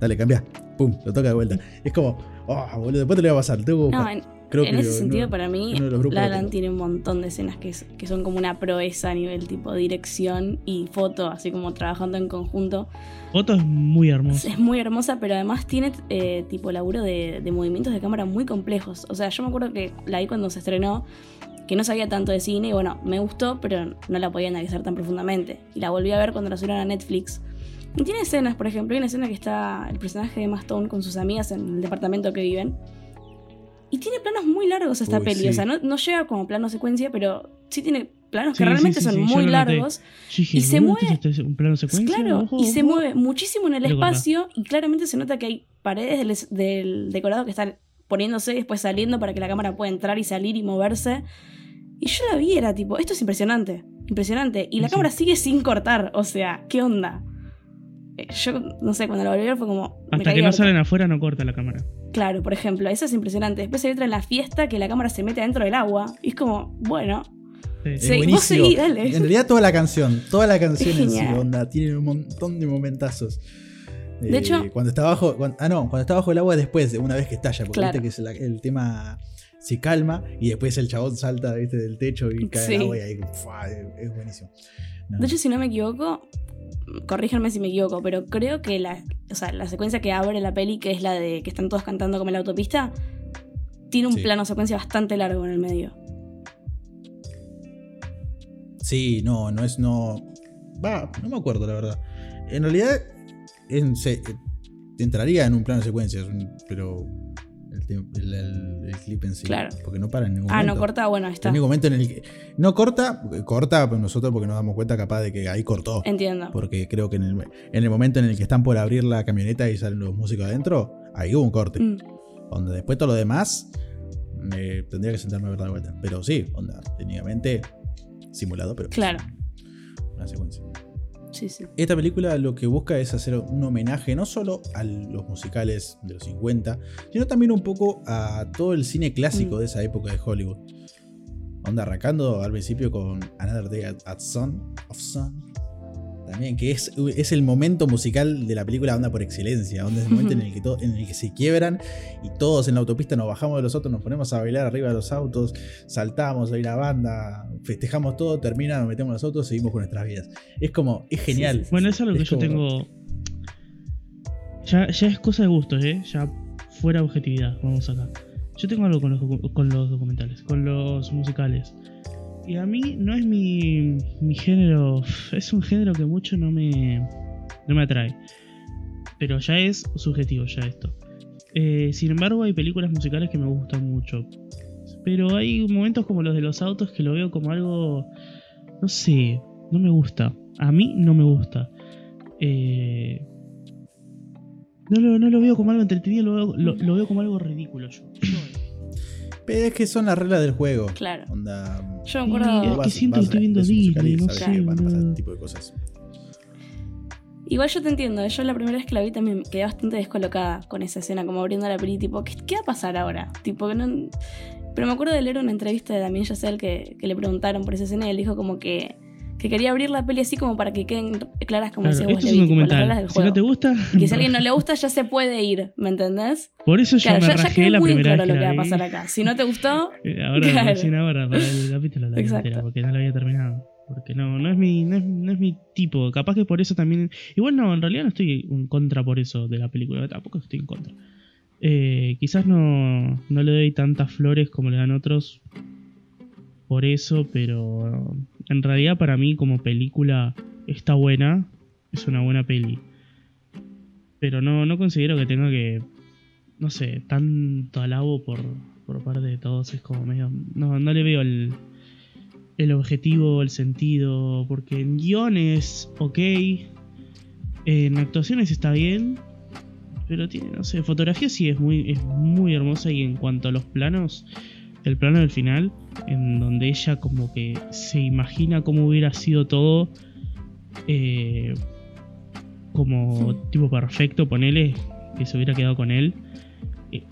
S1: dale, cambia. Pum, lo toca de vuelta. Es como, oh, boludo, después te lo voy a pasar. Tengo que
S3: No, en,
S1: Creo
S3: en
S1: que
S3: ese sentido,
S1: no-
S3: para mí, La Land tiene un montón de escenas que, es- que son como una proeza a nivel tipo dirección y foto, así como trabajando en conjunto.
S2: Foto es muy hermosa.
S3: Es muy hermosa, pero además tiene eh, tipo laburo de, de movimientos de cámara muy complejos. O sea, yo me acuerdo que la vi cuando se estrenó, que no sabía tanto de cine y bueno, me gustó, pero no la podía analizar tan profundamente. Y la volví a ver cuando la subieron a Netflix. Y tiene escenas, por ejemplo, hay una escena que está el personaje de Emma Stone con sus amigas en el departamento que viven. Y tiene planos muy largos esta
S1: Uy,
S3: peli.
S1: sí.
S3: O sea, no, no llega como plano secuencia, pero sí tiene planos
S2: Sí,
S3: que realmente
S2: sí,
S3: son muy largos.
S2: Dije,
S3: y se
S2: "Boludo,
S3: mueve-
S2: ¿esto es un plano secuencia?
S3: Claro,
S2: Ojo,
S3: y se
S2: ojo".
S3: mueve muchísimo en el espacio y claramente se nota que hay paredes del, del decorado que están poniéndose y después saliendo para que la cámara pueda entrar y salir y moverse. Y yo la vi, era tipo, esto es impresionante, impresionante. Y la
S2: Sí.
S3: cámara sigue sin cortar, o sea, ¿qué onda? Eh, Yo, no sé, cuando la volví a ver fue como...
S2: Hasta que no
S3: harta.
S2: salen afuera no corta la cámara.
S3: Claro, por ejemplo, eso es impresionante. Después hay otra en la fiesta que la cámara se mete adentro del agua. Y es como, bueno,
S2: Sí.
S3: Vos seguí, dale.
S1: En realidad toda la canción, toda la canción
S3: Es
S1: en sí,
S3: genial.
S1: onda, tiene un montón de momentazos.
S3: De
S1: Eh,
S3: hecho-
S1: cuando está cuando- ah no, cuando está bajo el agua después, una vez que estalla, porque
S3: Claro.
S1: viste que es la- el tema se calma y después el chabón salta ¿viste? del techo y cae
S3: Sí.
S1: al agua y ahí es, es buenísimo. No.
S3: De hecho, si no me equivoco, corríjanme si me equivoco, pero creo que la, o sea, la secuencia que abre la peli, que es la de que están todos cantando como en la autopista, tiene un
S1: Sí.
S3: plano secuencia bastante largo en el medio.
S1: Sí, no, no es no. Va, no me acuerdo la verdad. En realidad en- se- entraría en un plano de secuencia, es un- pero el, tem- el- el- el clip en sí,
S3: Claro.
S1: porque no para en ningún
S3: Ah,
S1: momento.
S3: no corta, bueno, está.
S1: El único momento en el que. No corta, corta nosotros porque nos damos cuenta capaz de que ahí cortó.
S3: Entiendo.
S1: Porque creo que en el, en el momento en el que están por abrir la camioneta y salen los músicos adentro, ahí hubo un corte.
S3: Mm,
S1: Onda, después todo lo demás, me tendría que sentarme a ver de vuelta. Pero sí, onda, técnicamente simulado, pero
S3: Claro.
S1: una secuencia.
S3: Sí, sí.
S1: Esta película lo que busca es hacer un homenaje no solo a los musicales de los 50, sino también un poco a todo el cine clásico
S3: Mm.
S1: de esa época de Hollywood. Onda arrancando al principio con Another Day at, at Sun, of Sun. También, que es, es el momento musical de la película onda por excelencia. Onda es el momento en el, que todo- en el que se quiebran y todos en la autopista nos bajamos de los autos, nos ponemos a bailar arriba de los autos, saltamos, hay una banda, festejamos todo, termina, nos metemos en los autos, seguimos con nuestras vidas. Es como, es genial.
S2: Bueno, es algo que
S1: Es
S2: yo
S1: como-
S2: tengo. Ya, ya es cosa de gustos, ¿eh? Ya fuera objetividad, vamos acá. Yo tengo algo con los, con los documentales, con los musicales. Y a mí no es mi, mi género. Es un género que mucho no me, no me atrae. Pero ya es subjetivo, ya esto. Eh, sin embargo, hay películas musicales que me gustan mucho. Pero hay momentos como los de los autos que lo veo como algo. No sé, no me gusta. A mí no me gusta. Eh, no, lo, no lo veo como algo entretenido, lo veo, lo, veo como algo ridículo
S1: Pero es que son las reglas del juego.
S3: Claro.
S1: Onda.
S3: Yo me acuerdo.
S2: es que siento que estoy viendo Disney, no
S3: sé,
S1: van a pasar este tipo de cosas.
S3: Igual yo te entiendo, yo la primera vez que la vi también quedé bastante descolocada con esa escena, como abriendo la peli, tipo, ¿qué, qué va a pasar ahora? Tipo, que no... Pero me acuerdo de leer una entrevista de Damien Chazelle que, que le preguntaron por esa escena y él dijo como que, que quería abrir la peli así como para que queden claras, como
S2: Claro,
S3: decía vos,
S2: esto es un
S3: las
S2: documental.
S3: del
S2: Si
S3: juego.
S2: no te gusta.
S3: Y que si a alguien no le gusta ya se puede ir, ¿me entendés?
S2: Por eso yo me
S3: ya,
S2: rajé la
S3: muy
S2: primera
S3: claro
S2: vez
S3: lo que va a pasar acá. Si no te gustó,
S2: Eh, Ahora,
S3: Claro.
S2: recién ahora, para el capítulo la entera, porque no la había terminado. Porque no, no es mi, no es, no es mi tipo. Capaz que por eso también. Igual no, en realidad no estoy en contra por eso de la película. Tampoco estoy en contra. Eh, quizás no, no le doy tantas flores como le dan otros por eso, pero en realidad para mí como película está buena. Es una buena peli. Pero no, no considero que tenga que, no sé, tanto alabo por, por parte de todos. Es como medio... No, no le veo el, el objetivo, el sentido, porque en guion es ok, en actuaciones está bien, pero tiene, no sé, fotografía sí es muy, es muy hermosa y en cuanto a los planos, el plano del final, en donde ella como que se imagina cómo hubiera sido todo eh, como tipo perfecto, ponele que se hubiera quedado con él. Eh,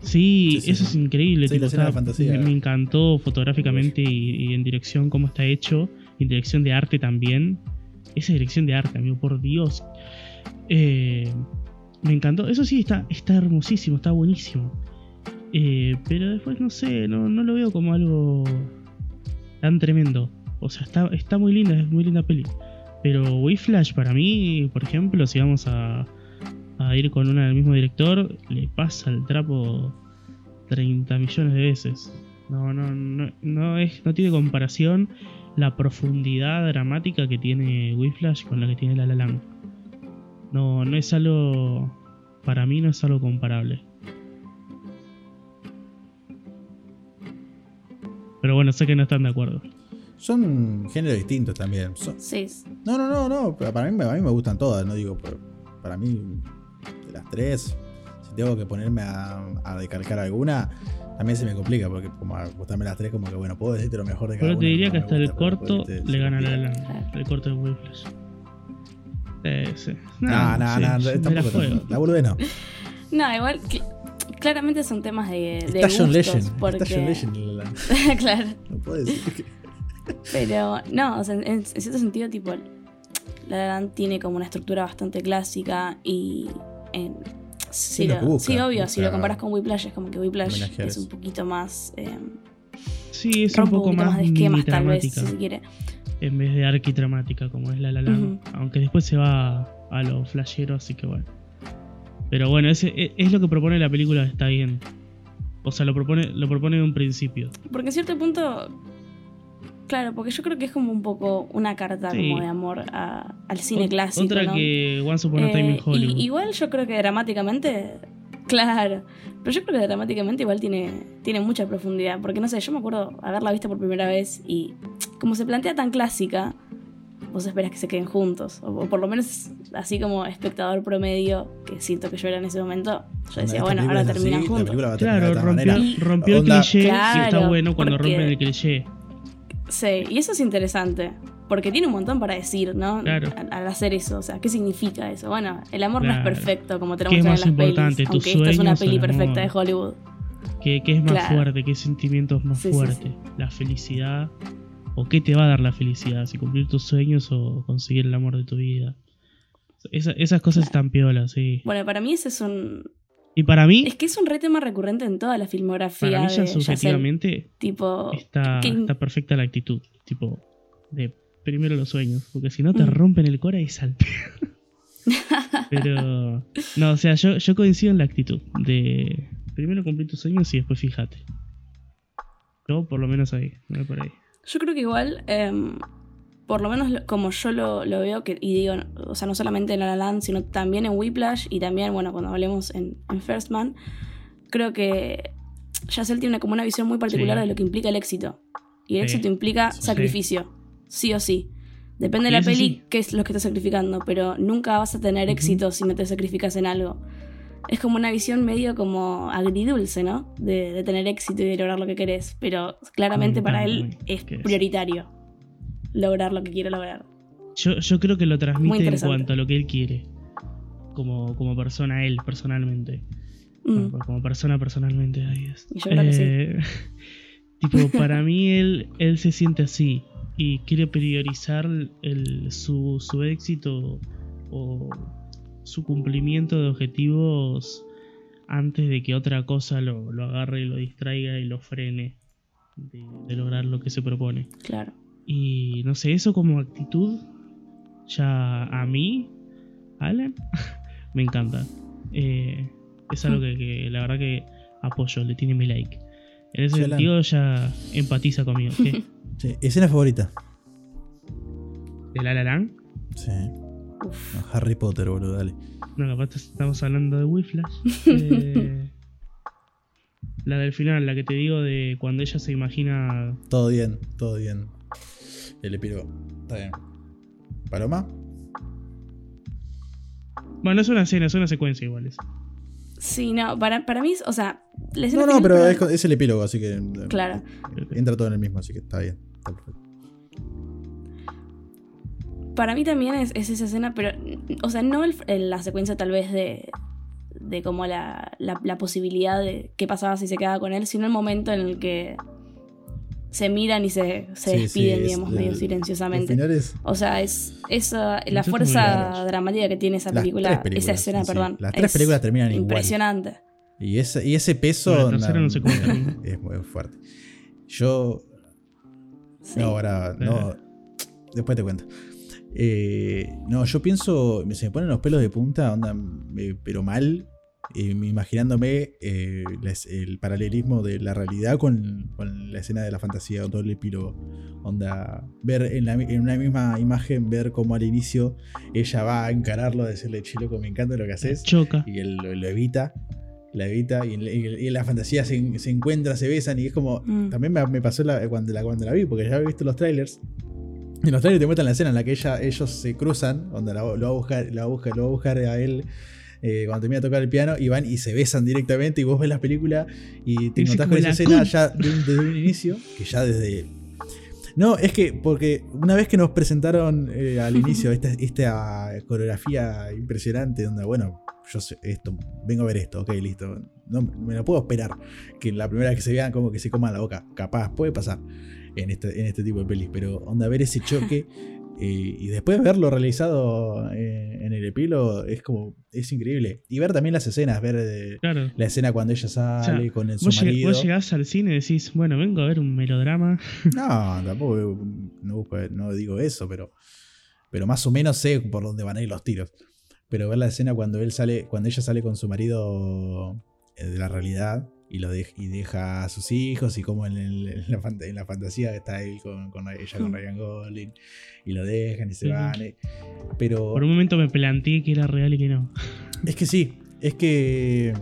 S2: sí, eso
S1: sí.
S2: es increíble. Tipo, está-
S1: fantasía.
S2: me, me encantó fotográficamente y, y en dirección cómo está hecho, y en dirección de arte también. Esa dirección de arte, amigo, por Dios. Eh, me encantó. Eso sí, está, está hermosísimo, está buenísimo. Eh, pero después, no sé, no, no lo veo como algo tan tremendo. O sea, está, está muy linda, es muy linda peli. Pero Whiplash para mí, por ejemplo, si vamos a, a ir con una del mismo director, le pasa el trapo 30 millones de veces. No, no, no, no, es, no tiene comparación la profundidad dramática que tiene Whiplash con la que tiene La La Land. No, no es algo, para mí no es algo comparable. Pero bueno, sé que no están de acuerdo.
S1: Son géneros distintos también. Son-
S3: Sí.
S1: No, no, no, no. Para mí, a mí me gustan todas, no digo. pero para mí, de las tres, si tengo que ponerme a, a decalcar alguna, también se me complica, porque como a gustarme las tres, como que bueno, puedo decirte lo mejor de cada
S2: Pero te diría
S1: no
S2: que hasta el
S1: gusta, pero
S2: corto
S1: viste,
S2: le gana La La. Land. El corto de Whiplash. Eh, sí.
S1: No, no,
S2: sí,
S1: no,
S2: me la
S1: tampoco. La boludez no.
S3: No, igual, claramente son temas de, de
S1: Está John
S3: gustos,
S1: Legend.
S3: porque...
S1: Está John Legend. en La
S3: claro.
S1: No puedo decir que.
S3: Pero no, o sea, en, en cierto sentido, tipo, La La Land tiene como una estructura bastante clásica y en, si
S1: Sí, lo
S3: lo-
S1: que busca,
S3: sí, obvio, si lo comparas con Whiplash es como que Whiplash es un poquito más... eh,
S2: Sí, es un poco más,
S3: de esquemas tal vez, si se quiere.
S2: en vez de arquitramática como es La La Land. Aunque después se va a lo flashero, así que bueno. Pero bueno, ese, e- es lo que propone la película, está bien. O sea, lo propone, lo propone de un principio.
S3: Porque en cierto punto, claro, porque yo creo que es como un poco una carta
S2: Sí.
S3: como de amor a- al cine clásico.
S2: Otra
S3: ¿no?
S2: que Once Upon a Time in
S3: Eh,
S2: Hollywood.
S3: y- igual yo creo que dramáticamente, claro, pero yo creo que dramáticamente igual tiene, tiene mucha profundidad, porque no sé, yo me acuerdo haberla visto por primera vez y como se plantea tan clásica, vos esperas que se queden juntos, o, o por lo menos así como espectador promedio, que siento que yo era en ese momento, yo decía, bueno, ahora
S1: así,
S3: terminan
S1: la
S3: juntos.
S1: va a
S2: Claro,
S1: de
S2: rompió,
S1: manera.
S2: El cliché y está bueno cuando
S3: porque-
S2: rompen el cliché.
S3: Sí, y eso es interesante, porque tiene un montón para decir, ¿no?
S2: Claro.
S3: Al, hacer eso, o sea, ¿qué significa eso? Bueno, el amor no es perfecto como te lo
S2: ¿Qué es
S3: muestran en
S2: más
S3: las
S2: importante,
S3: pelis, aunque esta es una peli perfecta de? Hollywood.
S2: ¿Qué, qué es más
S3: Claro.
S2: fuerte? ¿Qué sentimiento es más
S3: Sí, sí,
S2: fuerte? ¿La felicidad? ¿O qué te va a dar la felicidad? ¿Si cumplir tus sueños o conseguir el amor de tu vida? Esa- esas cosas están piolas, sí.
S3: Bueno, para mí ese es un...
S2: Y para mí,
S3: Es que es un re tema recurrente en toda la filmografía
S2: para mí
S3: de
S2: ya
S3: Yacel.
S2: subjetivamente
S3: Tipo,
S2: está,
S3: que-
S2: está perfecta la actitud. Tipo, de primero los sueños. Porque si no te
S3: Mm.
S2: rompen el cora y salte. Pero, no, o sea, yo, yo coincido en la actitud. De primero cumplir tus sueños y después fíjate. Yo, por lo menos ahí, voy por ahí.
S3: Yo creo que igual, em, por lo menos como yo lo, lo veo, que, y digo, o sea, no solamente en La La Land, sino también en Whiplash y también, bueno, cuando hablemos en, en First Man, creo que Yacel tiene como una visión muy particular
S2: Sí.
S3: de lo que implica el éxito. Y el
S2: Sí.
S3: éxito implica
S1: Sí.
S3: sacrificio, sí o sí. Depende de la peli
S2: sí.
S3: qué es lo que estás sacrificando, pero nunca vas a tener éxito si no te sacrificas en algo. Es como una visión medio como agridulce, ¿no? De, de tener éxito y de lograr lo que querés. Pero claramente
S2: Me
S3: para él es prioritario lograr lo que quiere lograr.
S2: Yo, yo creo que lo transmite en cuanto a lo que él quiere. Como, como persona, él personalmente.
S3: Mm.
S2: Como, como persona personalmente, ahí es.
S3: Y yo creo que sí.
S2: Eh, tipo, para mí él, él se siente así y quiere priorizar el, su, su éxito o su cumplimiento de objetivos antes de que otra cosa lo, lo agarre y lo distraiga y lo frene de, de lograr lo que se propone.
S3: Claro.
S2: Y no sé, eso como actitud, ya a mí, Alan, me encanta. Eh, es algo que, que la verdad que apoyo, le tiene mi like. En ese
S1: Alan.
S2: sentido ya empatiza conmigo. ¿Qué?
S1: Sí, escena favorita.
S2: ¿De La La Land?
S1: Sí. No, Harry Potter, boludo, dale.
S2: No, capaz estamos hablando de Whiplash. Eh, La del final, la que te digo de cuando ella se imagina.
S1: Todo bien, todo bien. El epílogo. Está bien. ¿Paloma?
S2: Bueno, no es una escena, es una secuencia igual. es.
S3: Sí, no, para, para mí, o sea, la escena
S1: No, no, pero es, es el epílogo, así que. eh,
S3: Claro.
S1: Entra todo en el mismo, así que está bien. Está perfecto.
S3: Para mí también es, es esa escena, pero, o sea, no el- el- la secuencia tal vez de, de como la, la, la posibilidad de qué pasaba si se quedaba con él, sino el momento en el que se miran y se, se
S1: Sí,
S3: despiden,
S1: sí,
S3: digamos, medio silenciosamente.
S1: finales.
S3: O sea, es esa, la
S2: está muy
S3: fuerza dramática que tiene esa película, esa escena,
S1: sí, sí.
S3: perdón.
S1: Las tres
S3: es
S1: películas terminan igual.
S3: Impresionante.
S1: Y ese, y ese peso.
S2: Bueno, la tercera no se cuenta.
S1: Es muy fuerte. Yo.
S3: Sí.
S1: No, ahora. No. Después te cuento. Eh, no, yo pienso. Se me ponen los pelos de punta, onda, eh, pero mal. eh, imaginándome eh, el paralelismo de la realidad con, con la escena de la fantasía o todo el epílogo. Onda, ver en, la en una misma imagen, ver cómo al inicio ella va a encararlo, a decirle, che, loco, me encanta lo que haces
S2: Choca.
S1: y él lo, lo evita, la evita y en, y en la fantasía se, se encuentran, se besan y es como...
S3: Mm.
S1: También me, me pasó la- cuando, la, cuando la vi, porque ya había visto los trailers. Y en los trailers te muestran la escena en la que ella, ellos se cruzan, donde la- lo, va a buscar, lo, va a buscar, lo va a buscar a él eh, cuando termina de tocar el piano y van y se besan directamente y vos ves la película y te
S2: como
S1: con esa
S2: la
S1: escena ya desde un inicio, que ya desde... No, es que porque una vez que nos presentaron eh, al inicio esta, esta coreografía impresionante, donde, bueno, yo sé esto, vengo a ver esto, ok, listo. No me lo puedo esperar que la primera vez que se vean como que se coman la boca. Capaz, puede pasar en este, en este tipo de pelis, pero onda ver ese choque eh, y después verlo realizado eh, en el epílogo es como, es increíble. Y ver también las escenas, ver eh,
S2: Claro.
S1: la escena cuando ella sale
S2: sea,
S1: con el, su
S2: Vos,
S1: marido.
S2: vos llegás al cine y decís, bueno, vengo a ver un melodrama.
S1: No, tampoco no, no digo eso, pero, pero más o menos sé por dónde van a ir los tiros. Pero ver la escena cuando él sale, cuando ella sale con su marido de la realidad y lo dej- y deja a sus hijos y como en, el- en la, en la fantasía está él con, con ella con Ryan Gosling y lo dejan y se van. eh. Pero
S2: Por un momento me planteé que era real y que no.
S1: es que sí, es que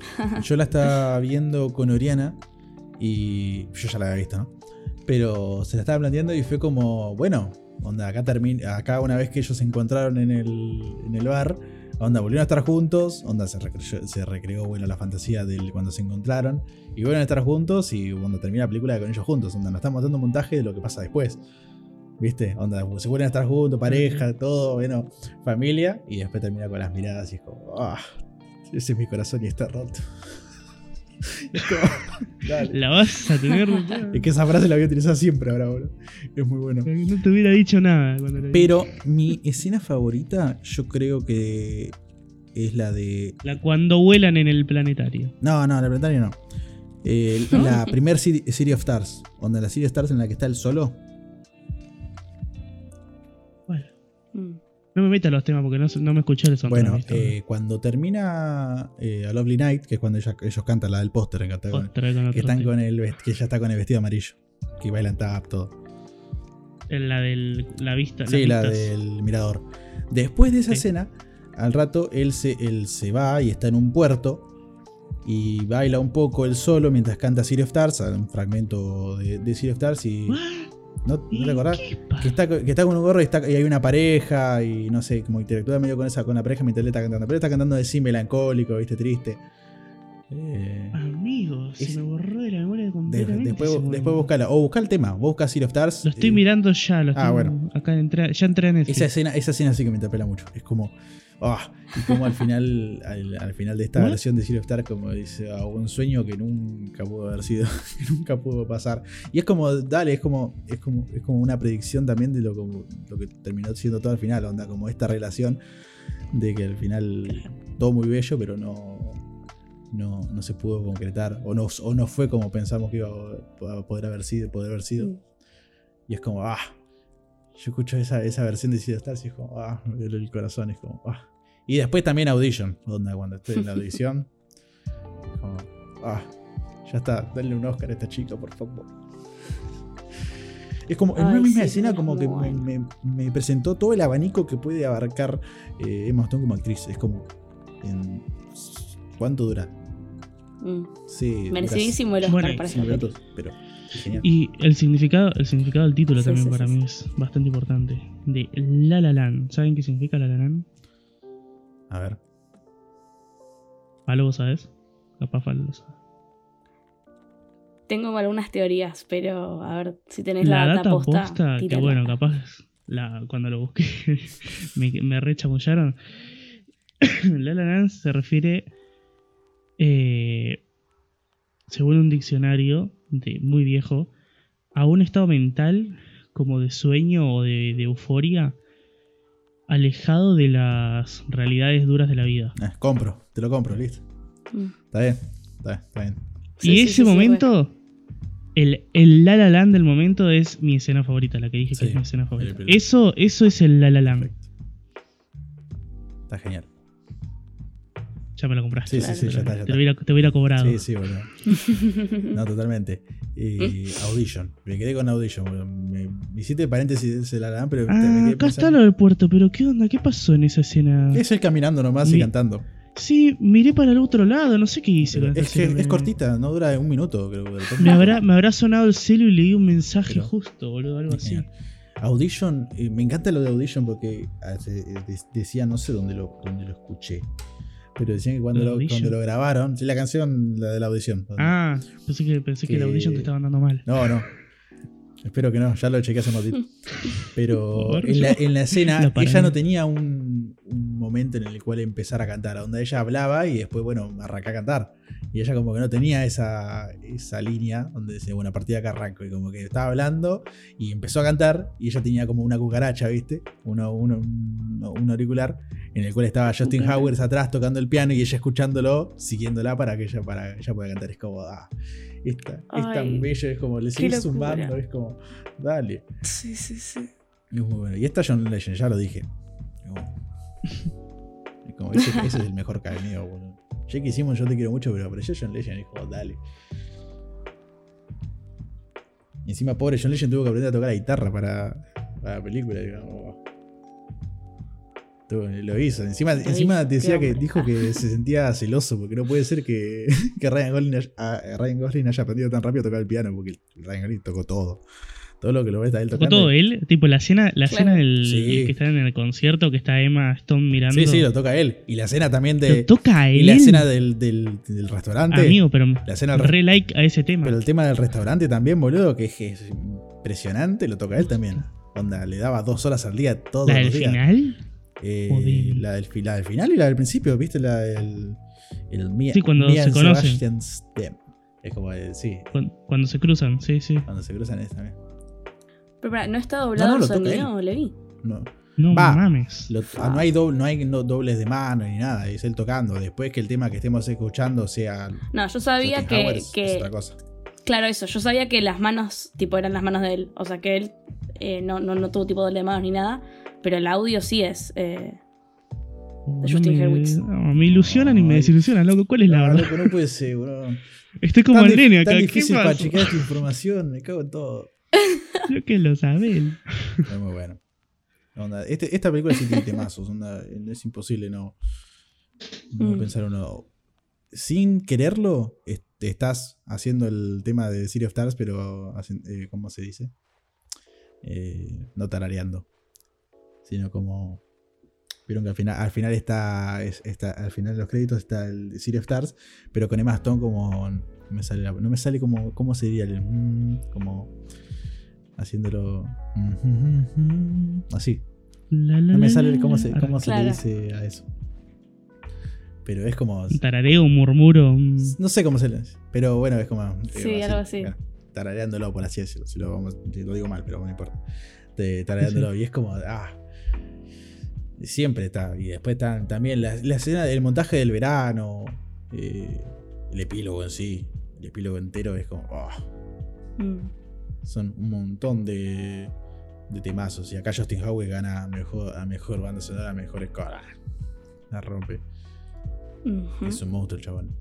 S1: yo la estaba viendo con Oriana y yo ya la había visto, ¿no? Pero se la estaba planteando y fue como, bueno, onda, acá termina, acá una vez que ellos se encontraron en el, en el bar, onda, volvieron a estar juntos, onda, se recreó, se recreó bueno, la fantasía de cuando se encontraron, y vuelven a estar juntos y cuando termina la película con ellos juntos, onda, nos están mostrando un montaje de lo que pasa después. ¿Viste? Onda, se vuelven a estar juntos, pareja, todo, bueno, familia, y después termina con las miradas y es como, ah, ese es mi corazón y está roto. dale.
S2: La vas a tener.
S1: Es que esa frase la voy a utilizar siempre ahora, boludo. Es muy bueno.
S2: No te hubiera dicho nada cuando lo.
S1: Pero mi escena favorita, yo creo que es la de.
S2: La cuando vuelan en el planetario.
S1: No, no, la planetaria no. Eh,
S2: ¿No?
S1: La primer City, City of Stars. Onda, la City of Stars en la que está el solo.
S2: No me metas los temas porque no, no me escuché el sonido.
S1: Bueno, eh, cuando termina eh, A Lovely Night, que es cuando ella- ellos cantan la del póster, está con- que están con el vest- que ella está con el vestido amarillo. Que bailan tap, todo.
S2: La de la vista.
S1: Sí, la
S2: vistas.
S1: del mirador. Después de esa
S2: Sí.
S1: escena, al rato él se, él se va y está en un puerto y baila un poco él solo mientras canta City of Stars, un fragmento de, de City of Stars y... ¿No, ¿no te acordás? Que está, que está con un gorro y, está, y hay una pareja y no sé, como interactúa medio con esa con la pareja mientras él está cantando. Pero está cantando de sí melancólico, viste, triste. Eh,
S2: Amigo, se me borró de la memoria
S1: de- después, después buscala. O busca el tema. Vos busca of Stars.
S2: Lo estoy
S1: eh,
S2: mirando ya, lo estoy
S1: Ah, bueno.
S2: acá entré, ya entré en Netflix.
S1: Esa escena, esa escena sí que me interpela mucho. Es como. Ah, y como al final, al, al final de esta versión de of Stars, como dice, ah, un sueño que nunca pudo haber sido, que nunca pudo pasar. Y es como, dale, es como, es como, es como una predicción también de lo, como- lo que terminó siendo todo al final, onda, como esta relación de que al final todo muy bello, pero no. No, no se pudo concretar o no, o no fue como pensamos que iba a poder haber sido, poder haber sido.
S3: Mm.
S1: Y es como, ah, yo escucho esa, esa versión de of Stars y es como, ah, me duele el corazón, es como, ah. Y después también Audition, onda, cuando estoy en la audición, es como, ah, ya está, denle un Oscar a esta chica, por favor. Es como, en una misma
S3: sí,
S1: escena,
S3: es
S1: como que me,
S3: bueno.
S1: me- me presentó todo el abanico que puede abarcar eh, Emma Stone como actriz. Es como, en- ¿cuánto dura?
S3: Mm.
S1: Sí,
S3: Merecidísimo el Oscar
S2: Bueno,
S3: para peli.
S1: minutos, pero genial.
S2: Y el significado, el significado del título
S3: Sí,
S2: también
S3: sí,
S2: para
S3: sí,
S2: mí es bastante importante. De La La Land. ¿Saben qué significa La La Land?
S1: A ver.
S2: Palo, ¿vos sabés? Capaz lo sabe.
S3: Tengo algunas teorías, pero a ver si tenés
S2: La,
S3: la,
S2: data
S3: posta.
S2: posta, que bueno, capaz la, cuando lo busqué me, me rechamullaron. La La Land se refiere, eh, según un diccionario de muy viejo, a un estado mental como de sueño o de, de euforia alejado de las realidades duras de la vida.
S1: Ah, compro, te lo compro, listo.
S3: Mm.
S1: Está bien, está bien, está bien.
S3: Sí,
S2: y
S3: sí,
S2: ese
S3: sí, sí,
S2: momento, el, el La La Land del momento es mi escena favorita, la que dije
S1: Sí,
S2: que es mi escena favorita. Eso, eso es el La La Land.
S1: Perfecto. Está genial.
S2: Ya me lo compraste.
S1: Sí, sí, sí, ya está, ya
S2: Te
S1: está.
S2: hubiera, te hubiera cobrado.
S1: Sí, sí, boludo. No, totalmente. Y Audition. Me quedé con Audition, boludo. Me, me hiciste paréntesis de la gran, pero me
S2: Ah,
S1: quedé
S2: acá está lo del puerto, pero ¿qué onda? ¿Qué pasó en esa escena?
S1: Es él caminando nomás y cantando.
S2: Sí, miré para el otro lado, no sé qué hice. con
S1: Es que es cortita, no dura un minuto, creo.
S2: Me habrá, me habrá sonado el celu y leí un mensaje
S1: Pero-
S2: justo, boludo, algo así.
S1: Genial. Audition, eh, me encanta lo de Audition porque se- eh, de- decía, no sé dónde lo, dónde lo escuché, pero decían que cuando
S2: ¿Lo
S1: cuando grabaron, sí, la canción, la de la audición.
S2: Ah, pensé que, pensé que,
S1: Que-
S2: la audition te estaba andando mal.
S1: No, no. Espero que no, ya lo chequeé hace un ratito. Pero en la, en la escena,
S2: La
S1: ella no tenía un, un momento en el cual empezar a cantar, donde ella hablaba y después, bueno, arranca a cantar. Y ella como que no tenía esa, esa línea donde decía, bueno, a partir de acá arranco. Y como que estaba hablando y empezó a cantar y ella tenía como una cucaracha, ¿viste? Uno, uno- un, auricular en el cual estaba Justin
S3: Cucaracha.
S1: Howard atrás tocando el piano y ella escuchándolo, siguiéndola para que ella, para que ella pueda cantar. Es como, ah, esta, es tan
S3: Ay,
S1: bello, es como, le
S3: locura.
S1: zumbando, es como, dale.
S3: Sí, sí, sí.
S1: Es muy bueno. Y esta John Legend, ya lo dije. Como, es como, ese, ese es el mejor cameo, boludo. Hicimos Yo te quiero mucho, pero apareció John Legend, como, dale. Y encima, pobre John Legend tuvo que aprender a tocar la guitarra para, para la película, digamos. Lo hizo. Encima, encima decía que dijo que se sentía celoso porque no puede ser que, que Ryan, Gosling haya, a- Ryan Gosling haya aprendido tan rápido a tocar el piano porque Ryan Gosling tocó todo. Todo lo que lo ves a él
S2: Tocó
S1: tocando.
S2: todo él, tipo la escena, la
S3: Claro.
S2: escena del
S1: Sí.
S2: que está en el concierto, que está Emma Stone mirando.
S1: Sí, sí, lo toca él. Y la escena también
S2: Lo
S1: de.
S2: toca a él.
S1: Y la escena del, del, del restaurante.
S2: Amigo, pero
S1: la escena
S2: re like a ese tema.
S1: Pero el tema del restaurante también, boludo, que es, es impresionante, lo toca él también. Onda, le daba dos horas al día todos
S2: ¿La del
S1: los días.
S2: final?
S1: Eh, la, del, la del final y la del principio, ¿viste? La del. El Mia-
S2: Sí, cuando
S1: Mia
S2: se conocen.
S1: Es como, eh, sí,
S2: Cuando, cuando se cruzan, sí, sí.
S1: cuando se cruzan es también.
S3: Pero pará, ¿no está doblado
S1: No, no,
S3: el sonido, Levi?
S1: No,
S2: No
S1: Va.
S2: mames.
S1: lo- ah, no hay, doble, no hay no- dobles de mano ni nada, es él tocando. Después que el tema que estemos escuchando sea.
S3: No, yo sabía que,
S1: Howard es- es
S3: que
S1: otra cosa.
S3: Claro, eso. Yo sabía que las manos, tipo, eran las manos de él. O sea, que él eh, no, no, no tuvo tipo doble de manos ni nada. Pero el audio sí es. eh, de Justin
S2: me,
S3: Hurwitz.
S2: no, me ilusionan y me desilusionan, loco. ¿Cuál es la
S1: No,
S2: verdad?
S1: loco, no puede ser, bro.
S2: Estoy como
S1: tan,
S2: el nene acá.
S1: tan
S2: ¿Qué
S1: difícil para checar esta información, me cago en todo.
S2: Yo que lo saben.
S1: Es muy bueno. Onda, este- esta película sí tiene temazos, onda, es imposible no, no
S3: Mm.
S1: pensar uno. Sin quererlo, est- estás haciendo el tema de City of Stars, pero, eh, ¿cómo se dice? Eh, no tarareando, sino como... Vieron que al final, al final está, es- está- al final de los créditos está el City of Stars, pero con Emma Stone como no me sale, la- no me sale como cómo sería el mm, como haciéndolo así. No me sale cómo se, cómo se le dice a eso. Pero es como
S2: Un tarareo, un murmuro. un-
S1: no sé cómo se le dice, pero bueno, es como
S3: Sí, algo así.
S1: bueno, tarareándolo por así decirlo, si lo, vamos- si lo digo mal, pero no importa. De, tarareándolo y es como ah siempre está y después están también la, la escena del montaje del verano, eh, el epílogo en sí, el epílogo entero es como
S3: mm.
S1: Son un montón de, de temazos. Y acá Justin Howard gana a mejor, a mejor banda sonora, a mejor score. Ah, La rompe. Es un monstruo, el chabón.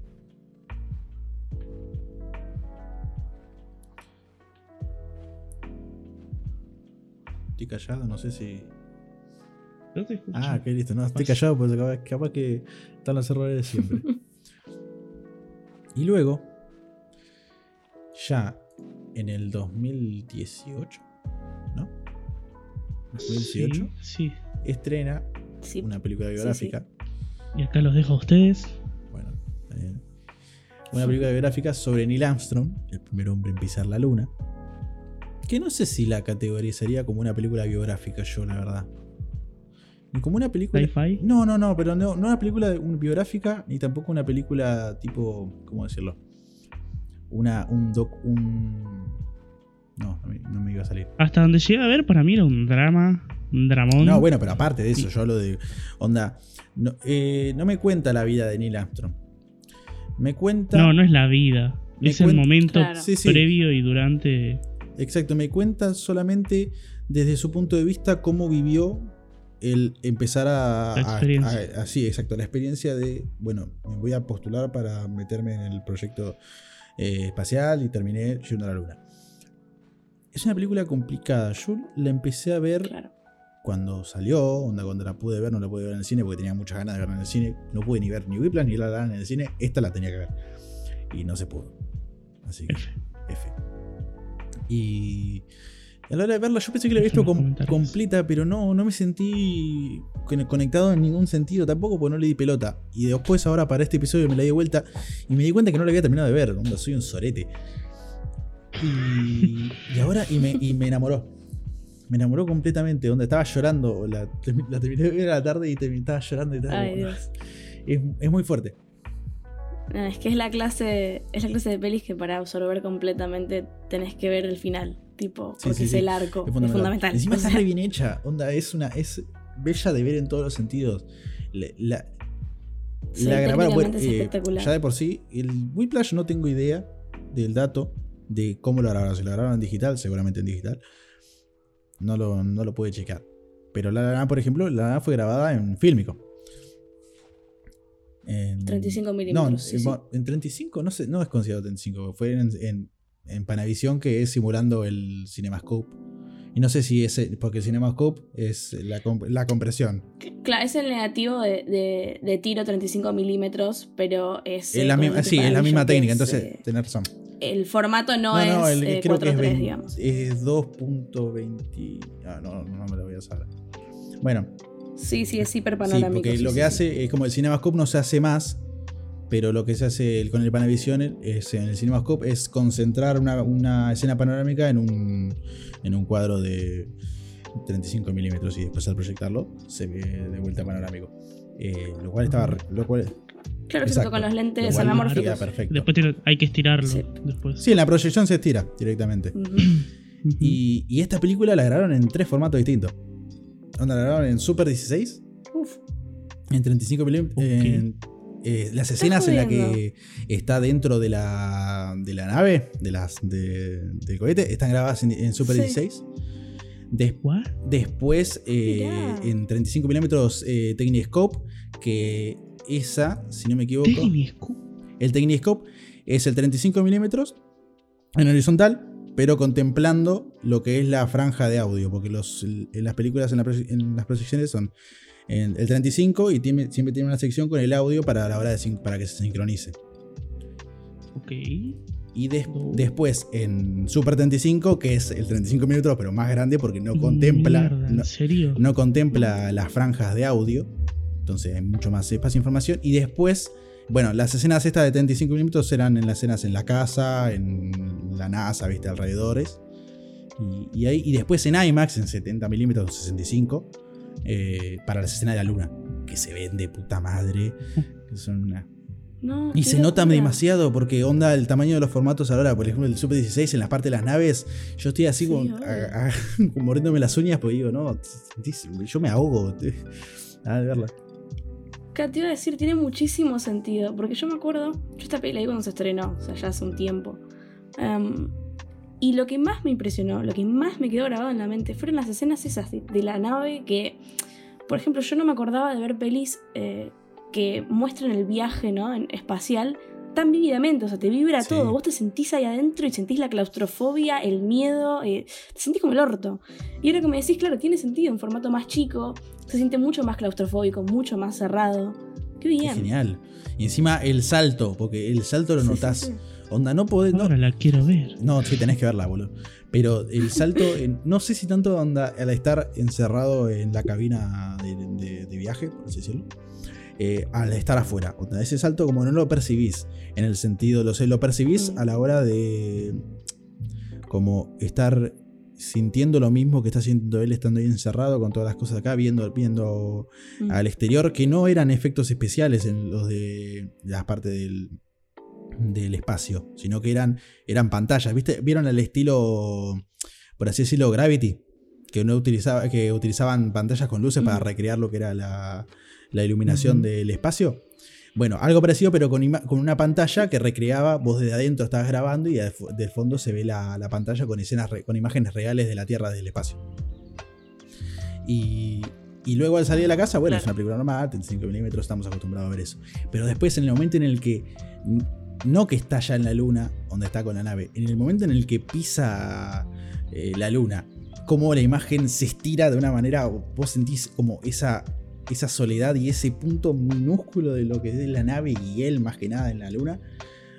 S1: Estoy callado, no sé si.
S2: No te escucho.
S1: Ah, qué listo. No, estoy callado porque capaz, capaz que están los errores de siempre. Y luego, ya en el 2018, ¿no? 2018,
S2: Sí, sí.
S1: estrena
S3: Sí.
S1: una película
S3: Sí,
S1: biográfica.
S2: Y acá los dejo a ustedes.
S1: Bueno, está bien. Una película biográfica sobre Neil Armstrong, el primer hombre en pisar la luna. Que no sé si la categorizaría como una película biográfica, yo, la verdad. Ni como una película.
S2: Sci-fi.
S1: No, no, no, pero no, no una película biográfica, ni tampoco una película tipo. ¿Cómo decirlo? Una. Un doc. Un. No, no me, iba a salir.
S2: Hasta donde llegué a ver, para mí era un drama, un dramón.
S1: No, bueno, pero aparte de eso,
S2: Sí.
S1: yo hablo de. Onda. No, eh, no me cuenta la vida de Neil Armstrong. Me cuenta.
S2: No, no es la vida. Es el momento
S3: Claro.
S1: Sí, sí.
S2: previo y durante.
S1: Exacto, me cuenta solamente desde su punto de vista cómo vivió el empezar a...
S2: La experiencia.
S1: a- a- sí, exacto, la experiencia de, bueno, me voy a postular para meterme en el proyecto eh, espacial y terminé yendo a la luna. Es una película complicada, yo la empecé a ver
S3: Claro.
S1: cuando salió, onda, cuando la pude ver, no la pude ver en el cine porque tenía muchas ganas de verla en el cine. No pude ni ver ni Whiplash ni La La en el cine. Esta la tenía que ver. Y no se pudo. Así que.
S2: F.
S1: Y a la hora de verla, yo pensé que la había visto com- completa, pero no, no me sentí con- conectado en ningún sentido tampoco porque no le di pelota. Y después, ahora para este episodio, me la di vuelta y me di cuenta que no la había terminado de ver. Onda, soy un sorete. Y, y ahora, y me, y me enamoró. Me enamoró completamente. Donde estaba llorando. La, la terminé de ver a la tarde y termi- estaba llorando y tal.
S3: Ay, Dios.
S1: Es, es muy fuerte.
S3: No, es que es la clase, es la clase de pelis que para absorber completamente tenés que ver el final. Tipo,
S1: Sí,
S3: porque
S1: sí,
S3: es
S1: sí.
S3: el arco.
S1: Es
S3: Es
S1: fundamental. Encima está re bien hecha. Onda, es una. Es bella de ver en todos los sentidos. La,
S3: Sí,
S1: la grabaron. bueno,
S3: es
S1: eh,
S3: espectacular.
S1: ya de por sí, el Whiplash no tengo idea del dato de cómo lo grabaron. Si lo grabaron en digital, seguramente en digital. No lo, no lo pude checar. Pero La La por ejemplo, La La fue grabada en fílmico. En-
S3: 35
S1: No,
S3: milímetros. sí,
S1: en,
S3: sí.
S1: en 35, no sé, no es considerado 35. Fue en, en, en Panavision que es simulando el CinemaScope. Y no sé si es. Porque el CinemaScope es la, comp- la compresión.
S3: Claro, es el negativo de, de- de tiro 35 milímetros, pero es.
S1: Es
S3: eh,
S1: la
S3: con
S1: misma, sí, es la misma técnica,
S3: es,
S1: entonces
S3: eh,
S1: tenés razón.
S3: el formato no, es
S1: el-
S3: eh,
S1: creo que es
S3: 4:3,
S1: 20
S3: digamos.
S1: es 2.20. Ah, no, no me lo voy a saber. Bueno,
S3: Sí, sí, es hiper
S1: sí, porque
S3: sí,
S1: lo que
S3: sí.
S1: hace es como el CinemaScope no se hace más, pero lo que se hace con el Panavision es, en el CinemaScope es concentrar una, una escena panorámica en un, en un cuadro de 35 milímetros y después al proyectarlo se ve de vuelta panorámico. Eh, lo cual estaba. Lo cual,
S3: Claro,
S1: exacto.
S3: con los
S1: lo
S3: lentes
S1: cual
S3: anamórficos.
S1: perfecto.
S2: Después tiene- hay que estirarlo.
S3: Sí.
S2: Después.
S1: Sí, en la proyección se estira directamente. Y, y esta película la grabaron en tres formatos distintos. Onda, la grabaron en Super 16,
S3: Uf,
S1: en 35 milímetros.
S2: Ok.
S1: Eh, las escenas en las que está dentro de la, de la nave, de las, de- del cohete, están grabadas en, en Super
S3: Sí.
S1: 16. Des-
S2: ¿What?
S1: después eh, en 35 milímetros eh, Techniscope, que esa, si no me equivoco,
S2: Techniscope.
S1: el Techniscope es el 35 milímetros en horizontal, pero contemplando lo que es la franja de audio, porque los, en las películas, en, la en las proyecciones son en el 35 y tiene- siempre tiene una sección con el audio para la hora de para que se sincronice.
S2: Ok.
S1: Y des- después en Super 35, que es el 35 milímetros, pero más grande porque no contempla,
S2: Mierda, ¿En
S1: no,
S2: serio?
S1: no contempla las franjas de audio. Entonces hay mucho más espacio de información. Y después, bueno, las escenas estas de 35 milímetros eran en las escenas en la casa, en la NASA, viste, alrededores. Y, y ahí, y después en IMAX, en 70 milímetros, 65, eh, para las escenas de la luna, que se ven de puta madre. que son una-
S3: no,
S1: Y se nota
S3: locura.
S1: demasiado porque onda el tamaño de los formatos ahora, por ejemplo, el Super 16 en la parte de las naves, yo estoy así
S3: Sí,
S1: como,
S3: obvio.
S1: a- a- como mordiéndome las uñas porque digo, no, yo me ahogo. A verla.
S3: ¿Qué te iba a decir? Tiene muchísimo sentido. Porque yo me acuerdo, yo esta peli la vi cuando se estrenó, o sea, ya hace un tiempo. Em, y lo que más me impresionó, lo que más me quedó grabado en la mente, fueron las escenas esas de, de la nave que, por ejemplo, yo no me acordaba de ver pelis eh, que muestran el viaje ¿no? en- espacial tan vívidamente, o sea, te vibra
S1: Sí.
S3: todo, vos te sentís ahí adentro y sentís la claustrofobia, el miedo, eh, te sentís como el orto. Y ahora que me decís, claro, tiene sentido, en formato más chico, se siente mucho más claustrofóbico, mucho más cerrado. Qué bien.
S1: Genial. Y encima el salto, porque el salto lo
S3: sí,
S1: notás.
S3: sí.
S1: Onda, no podés. No,
S2: Ahora la quiero ver.
S1: no, sí, tenés que verla, boludo. Pero el salto, en- no sé si tanto onda al estar encerrado en la cabina de, de- de viaje, por así decirlo, eh, al estar afuera. Onda, ese salto, como no lo percibís, en el sentido, lo sé, lo percibís
S3: Mm.
S1: a la hora de. como estar sintiendo lo mismo que está sintiendo él estando ahí encerrado con todas las cosas acá, viendo, viendo
S3: Mm.
S1: al exterior, que no eran efectos especiales en los de las partes del, del espacio, sino que eran, eran pantallas. ¿Viste? ¿Vieron el estilo, por así decirlo, Gravity? Que, no utilizaba, que utilizaban pantallas con luces para
S3: Ujú.
S1: recrear lo que era la, la iluminación del espacio. Bueno, algo parecido, pero con, con una pantalla que recreaba, vos desde adentro estabas grabando y de, del fondo se ve la, la pantalla con escenas, con imágenes reales de la Tierra del espacio. Y, y luego al salir de la casa, bueno, es una película normal, 35 milímetros, estamos acostumbrados a ver eso. Pero después, en el momento en el que, no que está ya en la luna, donde está con la nave, en el momento en el que pisa eh, la luna, como la imagen se estira de una manera, vos sentís como esa, esa soledad y ese punto minúsculo de lo que es la nave y él más que nada en la luna.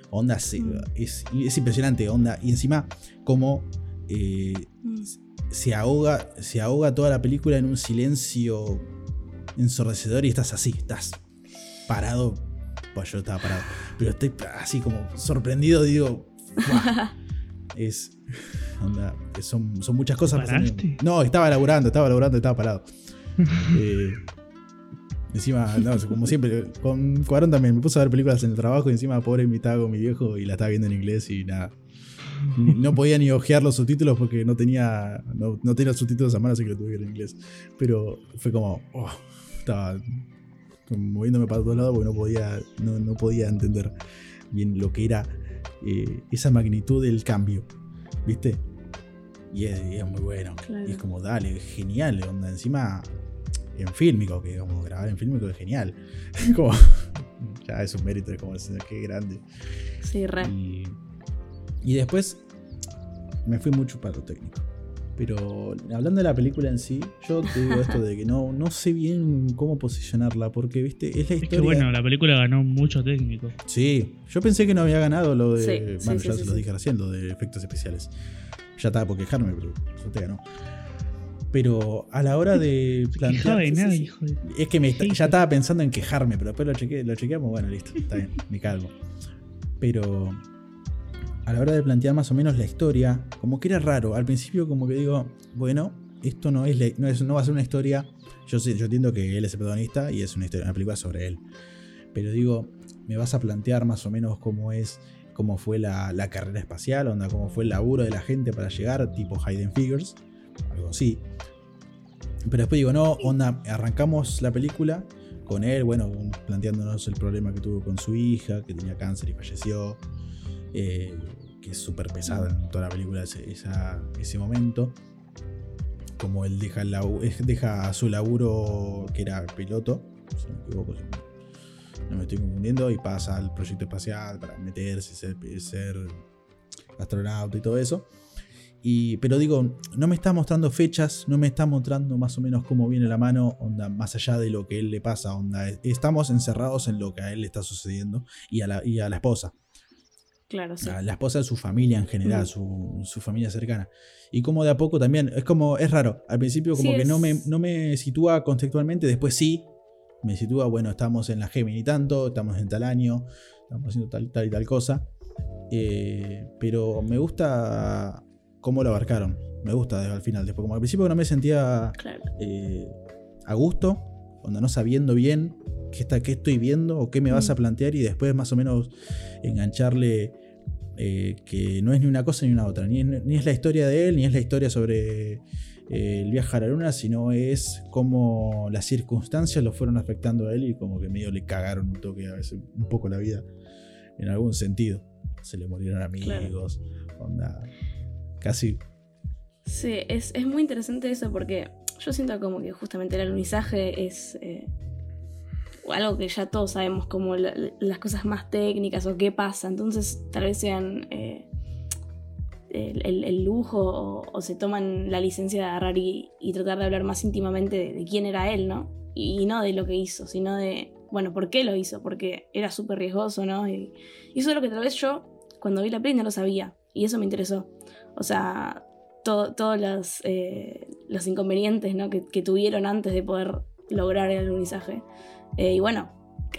S1: Onda, se-
S3: Mm.
S1: es, es impresionante, onda. Y encima, como eh,
S3: Mm.
S1: se ahoga, se ahoga toda la película en un silencio ensordecedor y estás así, estás parado. Pues yo estaba parado, pero estoy así como sorprendido, digo, es onda, son, son muchas cosas. No, estaba laburando, estaba laburando, estaba parado. Eh, encima, no, como siempre, con Cuarón también me puse a ver películas en el trabajo y encima pobre invitado mi viejo y la estaba viendo en inglés y nada. No podía ni ojear los subtítulos porque no tenía, no, no tenía subtítulos a mano, así que lo tuve en inglés. Pero fue como, oh, estaba moviéndome para todos lados porque no podía, no, no podía entender bien lo que era eh, esa magnitud del cambio, ¿viste? Y es, y es muy bueno.
S3: Claro.
S1: Y es como, dale, genial. Onda, encima en fílmico, que como grabar en fílmico es genial. como, ya es un mérito, es como, qué grande.
S3: Sí, re.
S1: Y, y después me fui mucho para lo técnico. Pero hablando de la película en sí, yo te digo esto de que no, no sé bien cómo posicionarla, porque viste, es la
S2: Es
S1: historia.
S2: que bueno, la película ganó mucho técnico.
S1: Sí, yo pensé que no había ganado lo de.
S3: Sí,
S1: bueno,
S3: sí,
S1: ya
S3: sí,
S1: se lo
S3: sí.
S1: dije recién, lo de efectos especiales. Ya estaba por quejarme, pero eso te ganó. Pero a la hora de plantear.
S2: de
S3: sí,
S2: nada,
S3: sí.
S2: hijo de.
S1: Es que me está-
S2: Sí,
S1: ya estaba pensando en quejarme, pero después lo, chequeé, lo chequeamos, bueno, listo, está bien, me calmo. Pero a la hora de plantear más o menos la historia, como que era raro. Al principio como que digo, bueno, esto no es, no, es- no va a ser una historia. Yo, sé, yo entiendo que él es el protagonista y es una, historia, una película sobre él. Pero digo, me vas a plantear más o menos cómo es, cómo fue la, la carrera espacial, onda, cómo fue el laburo de la gente para llegar, tipo Hidden Figures, algo así. Pero después digo, no, onda, arrancamos la película con él, bueno, planteándonos el problema que tuvo con su hija, que tenía cáncer y falleció, eh, que es súper pesado en toda la película ese, esa- ese momento. Como él deja, labu- es- deja su laburo, que era piloto, si no me equivoco, si no- no me estoy confundiendo, y pasa al proyecto espacial para meterse, ser, ser astronauta y todo eso. Y, pero digo, no me está mostrando fechas, no me está mostrando más o menos cómo viene la mano, onda, más allá de lo que él le pasa, onda. Estamos encerrados en lo que a él le está sucediendo y a la, y a la esposa.
S3: Claro, sí.
S1: A la esposa de su familia en general, su, su familia cercana. Y como de a poco también, es como, es raro. Al principio como
S3: Sí,
S1: que no, me,
S3: es-
S1: no me sitúa contextualmente, después sí. Me sitúa, bueno, estamos en la Gemini tanto, estamos en tal año, estamos haciendo tal, tal y tal cosa. Eh, pero me gusta cómo lo abarcaron. Me gusta al final. Después, como al principio no me sentía
S3: Claro.
S1: eh, a gusto, cuando no sabiendo bien qué, está, qué estoy viendo o qué me vas
S3: Mm.
S1: a plantear y después más o menos engancharle eh, que no es ni una cosa ni una otra, ni, es- ni es la historia de él, ni es la historia sobre eh, el viaje a la luna, sino es cómo las circunstancias lo fueron afectando a él y como que medio le cagaron un toque a veces un poco la vida, en algún sentido. Se le murieron amigos, onda, casi
S3: Sí, es, es muy interesante eso porque yo siento como que justamente el alunizaje es eh, algo que ya todos sabemos, como la- las cosas más técnicas o qué pasa. Entonces, tal vez sean eh, el, lujo o, se toman la licencia de agarrar y, tratar de hablar más íntimamente de, quién era él, ¿no? Y, no de lo que hizo, sino de, bueno, ¿por qué lo hizo? Porque era súper riesgoso, ¿no? Y, y eso es lo que tal vez yo, cuando vi la peli, no lo sabía. Y eso me interesó. O sea, todos los, eh, los inconvenientes ¿no? que, que, tuvieron antes de poder lograr el alunizaje. Eh, y bueno,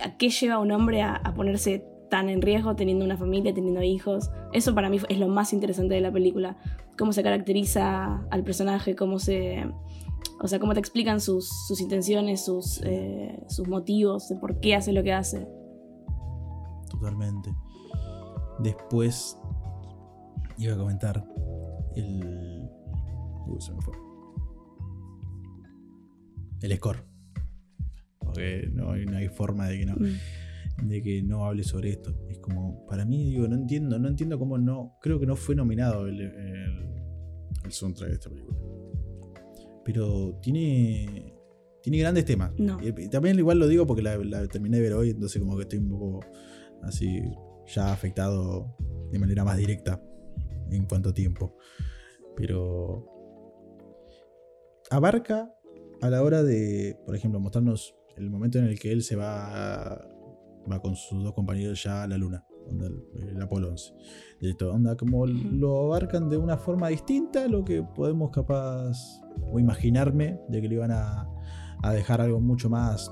S3: ¿a qué lleva un hombre a, a, ponerse tan en riesgo teniendo una familia, teniendo hijos? Eso para mí es lo más interesante de la película. Cómo se caracteriza al personaje, cómo se... O sea, cómo te explican sus, sus intenciones, sus, eh, sus motivos, de por qué hace lo que hace.
S1: Totalmente. Después iba a comentar el. Uy, se me fue. El score. Porque no, no hay forma de que no. Mm. De que no hable sobre esto. Es como. Para mí, digo, no entiendo. No entiendo cómo no. Creo que no fue nominado el, el, el soundtrack de esta película. Pero tiene. Tiene grandes temas.
S3: No.
S1: Y también igual lo digo porque la, la terminé de ver hoy, entonces como que estoy un poco así ya afectado de manera más directa en cuanto a tiempo. Pero abarca a la hora de, por ejemplo, mostrarnos el momento en el que él se va, va con sus dos compañeros ya a la luna, onda el, el, Apolo 11. Directo, onda como lo abarcan de una forma distinta a lo que podemos capaz o imaginarme de que le iban a, a dejar algo mucho más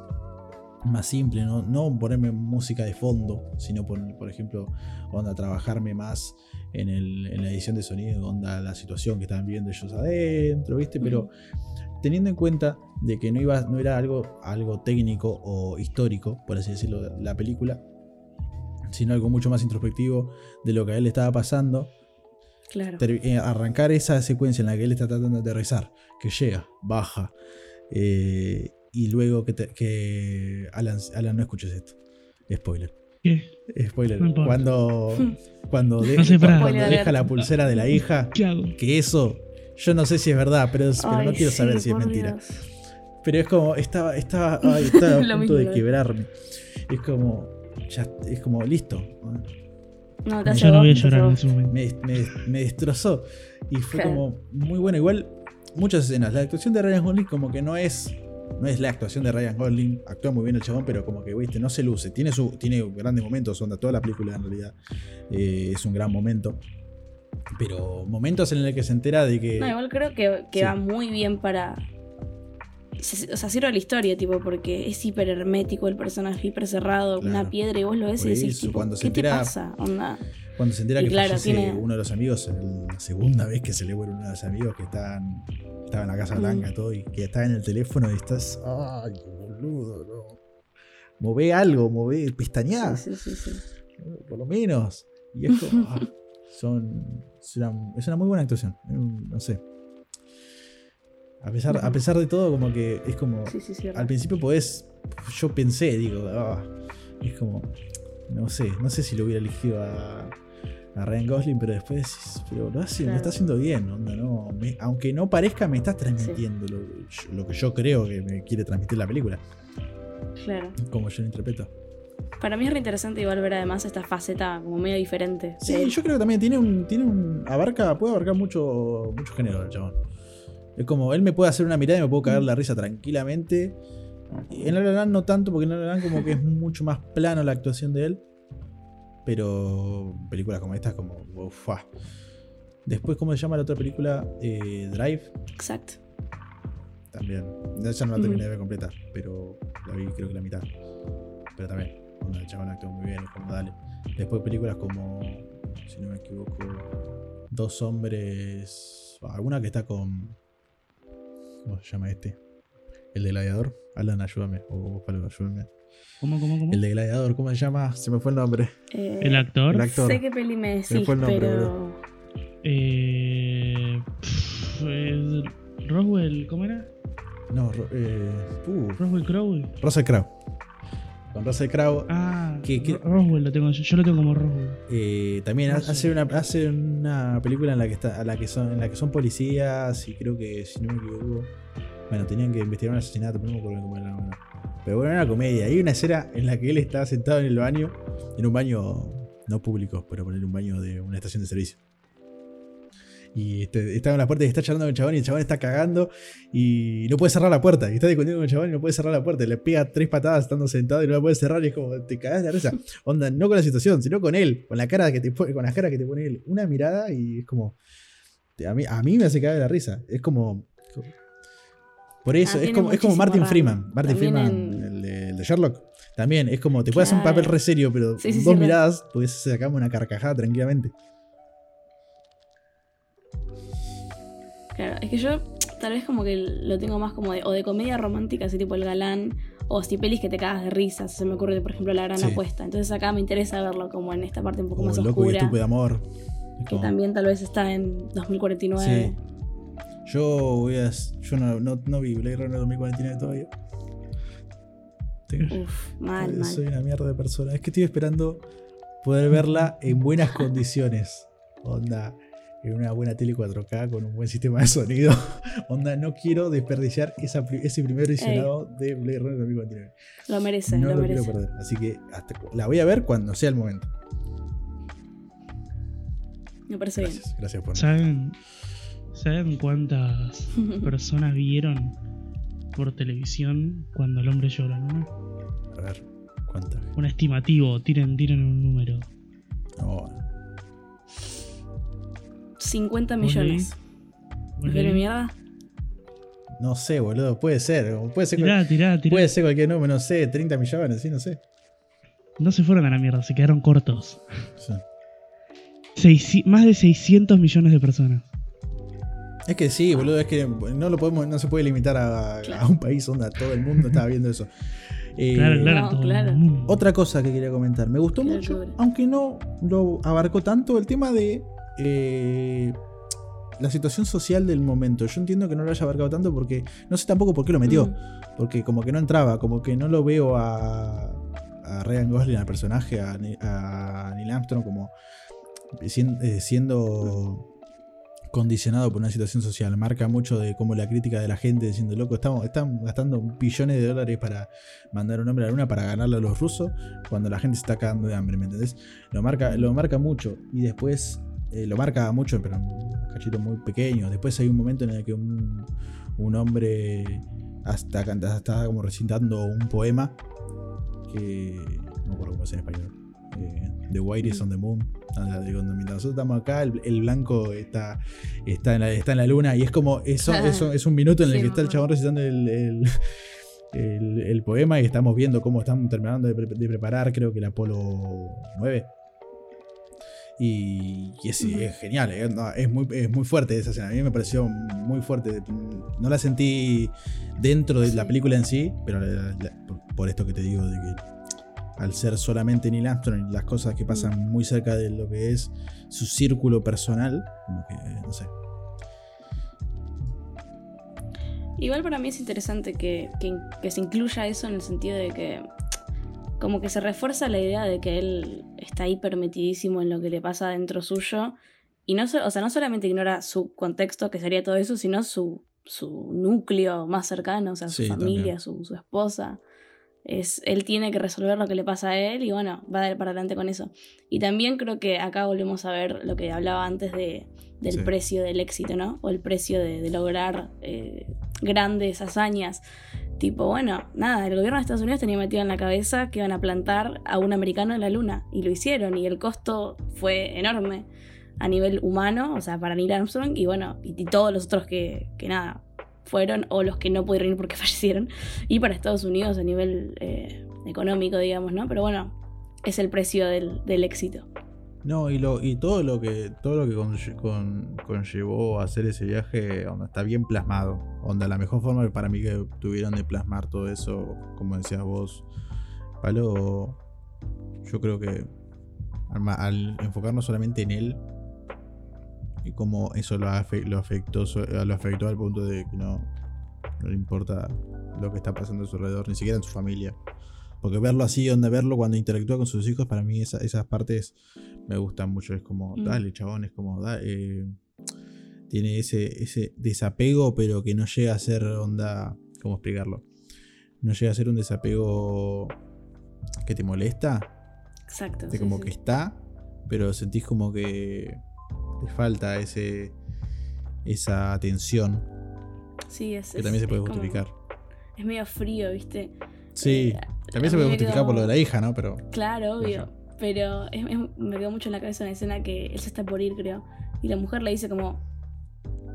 S1: más simple, no, no ponerme música de fondo, sino por, por ejemplo, onda, trabajarme más en, el, en, la edición de sonido, onda, la situación que estaban viendo ellos adentro, ¿viste? Pero teniendo en cuenta de que no, iba, no era algo, algo técnico o histórico, por así decirlo, la película, sino algo mucho más introspectivo de lo que a él le estaba pasando.
S3: Claro.
S1: Eh, arrancar esa secuencia en la que él está tratando de aterrizar, que llega, baja, eh, y luego que, te, que Alan, Alan, no escuches esto. Spoiler.
S2: ¿Qué?
S1: Spoiler. No cuando cuando, de,
S2: no sé
S1: cuando deja la pulsera de la hija,
S2: ¿Qué hago?
S1: que eso, yo no sé si es verdad, pero, pero
S3: Ay,
S1: no quiero
S3: sí,
S1: saber si es mentira.
S3: Dios.
S1: Pero es como, estaba, estaba, ay, estaba a punto de quebrarme. Es como, ya, es como, listo.
S3: No, te
S2: Yo no voy a llorar en ese momento.
S1: Me, me, me destrozó. Y fue
S3: Claro.
S1: como muy bueno. Igual, muchas escenas. La actuación de Ryan Gosling como que no es. No es la actuación de Ryan Gosling. Actúa muy bien el chabón, pero como que, viste, no se luce. Tiene, su, tiene grandes momentos. Onda, toda la película en realidad eh, es un gran momento. Pero momentos en los que se entera de que.
S3: No, igual creo que, que
S1: Sí.
S3: va muy bien para. O sea, sirve a la historia, tipo, porque es hiper hermético el personaje, hiper cerrado,
S1: Claro.
S3: una piedra, y vos lo ves
S1: Por
S3: y decís, tipo,
S1: cuando se
S3: ¿qué te pasa? Onda.
S1: Cuando se entera
S3: Y
S1: que
S3: claro,
S1: fallece
S3: tiene-
S1: uno de los amigos, la segunda vez que se le muere uno de los amigos que estaban, estaba en la Casa. Blanca todo, y que está en el teléfono y estás. ¡Ay, boludo! No. Mové algo, mové, pestañá,
S3: Sí, sí, sí, sí.
S1: por lo menos. Y es como. ah, son, es, una, es una muy buena actuación. No sé. A pesar, a pesar de todo, como que es como.
S3: Sí, sí, sí,
S1: Al principio podés. Yo pensé, digo, ah, es como. No sé, no sé si lo hubiera elegido a, a Ryan Gosling, pero después decís, pero lo, hace, lo
S3: Claro.
S1: está haciendo bien, onda, no, me- aunque no parezca, me estás transmitiendo lo, lo que yo creo que me quiere transmitir la película,
S3: Claro.
S1: como yo lo interpreto.
S3: Para mí es re interesante igual ver además esta faceta como medio diferente.
S1: Sí, yo creo que también tiene un. Tiene un abarca, puede abarcar mucho, mucho género el chabón. Es como, él me puede hacer una mirada y me puedo cagar la risa tranquilamente. En La La no tanto, porque en La La como que es mucho más plano la actuación de él. Pero películas como esta, como. ufa. Después, ¿cómo se llama la otra película? Eh, Drive,
S3: Exacto.
S1: también. Esa no la terminé de ver completa, pero la vi creo que la mitad. Pero también, onda, el chabón actuó muy bien, como dale. Después películas como, si no me equivoco, Dos hombres. Alguna que está con. ¿Cómo se llama este? El de Gladiador. Alan, ayúdame. O vos, Pablo, ayúdame.
S2: ¿Cómo, cómo, cómo?
S1: El de Gladiador, ¿cómo se llama? Se me fue el nombre.
S3: Eh,
S2: El actor.
S1: El actor.
S3: Sé qué peli me
S1: Se me
S3: decís,
S1: fue el nombre,
S3: pero.
S2: Eh, pff, eh, Roswell, ¿cómo era?
S1: No, eh, uh,
S2: Roswell Crowe.
S1: Russell Crowe. Con Russell Crowe.
S2: Ah, Roswell lo tengo yo, yo lo tengo como Roswell.
S1: Eh, también hace una, hace una película en la que está, a la que son, en la que son policías y creo que si no me equivoco. Bueno, tenían que investigar un asesinato, pero no me acuerdo cómo era. bueno. Pero bueno, era una comedia. Hay una escena en la que él está sentado en el baño, en un baño no público, pero poner un baño de una estación de servicio. Y este, está en la puerta y está charlando con el chabón y el chabón está cagando y no puede cerrar la puerta. Y está discutiendo con el chabón y no puede cerrar la puerta. Le pega tres patadas estando sentado y no la puede cerrar y es como, te cagás la risa. Onda, no con la situación, sino con él, con la cara que te pone, con la cara que te pone él. Una mirada y es como. A mí, a mí me hace de la risa. Es como. Por eso,
S3: Ah,
S1: es como, es como Martin
S3: rango.
S1: Freeman. Martin
S3: También
S1: Freeman,
S3: en-
S1: el, de, el de Sherlock. También es como, te puede hacer un papel
S3: Claro.
S1: re serio, pero
S3: Sí, sí,
S1: dos
S3: sí,
S1: miradas puedes sacarme una carcajada tranquilamente.
S3: Claro, es que yo tal vez como que lo tengo más como de, o de comedia romántica, así tipo El Galán, o si pelis que te cagas de risas. Se me ocurre, por ejemplo, La Gran
S1: Sí.
S3: Apuesta. Entonces acá me interesa verlo como en esta parte un poco más
S1: loco y
S3: oscura.
S1: estúpido amor.
S3: Que
S1: como-
S3: también tal vez está en 2049.
S1: Yo voy a. Yo no, no, no vi Blade Runner 2049 todavía. Tengo-
S3: Uf, mal, mal.
S1: soy una mierda de persona. Es que estoy esperando poder verla en buenas condiciones. Onda, en una buena tele 4K con un buen sistema de sonido. Onda, no quiero desperdiciar esa ese primer visionado de Blade Runner 2049.
S3: Lo merece,
S1: No
S3: lo,
S1: lo
S3: merece.
S1: quiero perder. Así que hasta- la voy a ver cuando sea el momento.
S3: Me parece bien.
S1: Gracias, gracias por.
S2: ¿Saben, ¿Saben cuántas personas vieron por televisión cuando el hombre llora, no?
S1: A ver, ¿cuántas?
S2: Un estimativo, tiren, tiren un número.
S1: No,
S3: 50
S2: ¿Vos
S3: millones.
S2: ¿Vos
S3: ¿Es de
S2: leí?
S3: mierda?
S1: no sé, boludo. Puede ser. Puede ser,
S2: Tirá, tirá, tirá.
S1: puede ser cualquier número, no sé, 30 millones, sí, no sé.
S2: No se fueron a la mierda, se quedaron cortos.
S1: Sí.
S2: Seisci- más de 600 millones de personas.
S1: Es que sí, boludo, es que no lo podemos, no se puede limitar a, a un país, onda, todo el mundo estaba viendo eso. Eh,
S2: Claro, claro,
S3: No,
S2: el
S3: claro.
S2: mundo.
S1: Otra cosa que quería comentar, me gustó mucho, aunque no lo abarcó tanto, el tema de eh, la situación social del momento. Yo entiendo que no lo haya abarcado tanto porque no sé tampoco por qué lo metió,
S3: Mm.
S1: porque como que no entraba, como que no lo veo a, a Ryan Gosling, al personaje, a, Neil Armstrong, como eh, siendo condicionado por una situación social. Marca mucho de cómo la crítica de la gente diciendo, loco, estamos, están gastando billones de dólares para mandar un hombre a la luna para ganarle a los rusos, cuando la gente se está cagando de hambre, ¿me entendés? Lo marca, lo marca mucho. Y después, eh, lo marca mucho, pero un cachito muy pequeño. Después hay un momento en el que un, un hombre hasta, está como recitando un poema que no me acuerdo cómo es en español. eh, the White is on the Moon. Mientras nosotros estamos acá, el, el blanco está, está, en la, está en la luna y es como eso, eso es un minuto en el
S3: Sí,
S1: que está el chabón recitando el, el- el- el poema y estamos viendo cómo están terminando de, pre- de preparar, creo que el Apolo 9. Y, y es, es genial, eh, es, muy, es muy fuerte esa escena. A mí me pareció muy fuerte. No la sentí dentro de la película en sí, pero la- la- por, por esto que te digo, de que al ser solamente Neil Armstrong y las cosas que pasan muy cerca de lo que es su círculo personal, como que, no sé.
S3: Igual para mí es interesante que, que- que se incluya eso en el sentido de que como que se refuerza la idea de que él está hiper metidísimo en lo que le pasa dentro suyo y no, o sea, no solamente ignora su contexto, que sería todo eso, sino su, su núcleo más cercano, o sea, su
S1: Sí,
S3: familia, su, su esposa. Es, él tiene que resolver lo que le pasa a él y bueno, va a ir para adelante con eso. Y también creo que acá volvemos a ver lo que hablaba antes de, del
S1: Sí.
S3: precio del éxito, ¿no? O el precio de, de lograr eh, grandes hazañas. Tipo, bueno, nada, el gobierno de Estados Unidos tenía metido en la cabeza que iban a plantar a un americano en la luna. Y lo hicieron. Y el costo fue enorme a nivel humano, o sea, para Neil Armstrong. Y bueno, y, y todos los otros que, que nada, fueron, o los que no pudieron ir porque fallecieron. Y para Estados Unidos a nivel eh, económico, digamos, ¿no? Pero bueno, es el precio del, del éxito.
S1: No, y, lo, y todo lo que todo lo que conlle- con- conllevó hacer ese viaje onda, está bien plasmado. Onda, la mejor forma para mí que tuvieron de plasmar todo eso, como decías vos, Palo, yo creo que al enfocarnos solamente en él y cómo eso lo, afe- lo afectó so- lo afectó al punto de que no, no le importa lo que está pasando a su alrededor, ni siquiera en su familia. Porque verlo así, donde verlo cuando interactúa con sus hijos, para mí esa- esas partes me gustan mucho. Es como,
S3: Mm.
S1: dale, chabón, es como, da- eh, tiene ese, ese desapego, pero que no llega a ser onda. ¿Cómo explicarlo? No llega a ser un desapego que te molesta,
S3: Exacto.
S1: de
S3: sí,
S1: como
S3: sí.
S1: que está, pero sentís como que te falta ese esa tensión
S3: Sí, es.
S1: que
S3: es-
S1: también se puede
S3: es como-
S1: justificar.
S3: es medio frío, ¿viste?
S1: Sí,
S3: Eh,
S1: también se puede justificar
S3: quedó-
S1: por lo de la hija, ¿no? Pero
S3: Claro, obvio.
S1: Ajá.
S3: Pero es- me quedó mucho en la cabeza una escena que él se está por ir, creo. Y la mujer le dice como.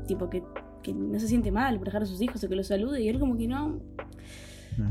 S3: Tipo que, que no se siente mal por dejar a sus hijos o que los salude. Y él como que no.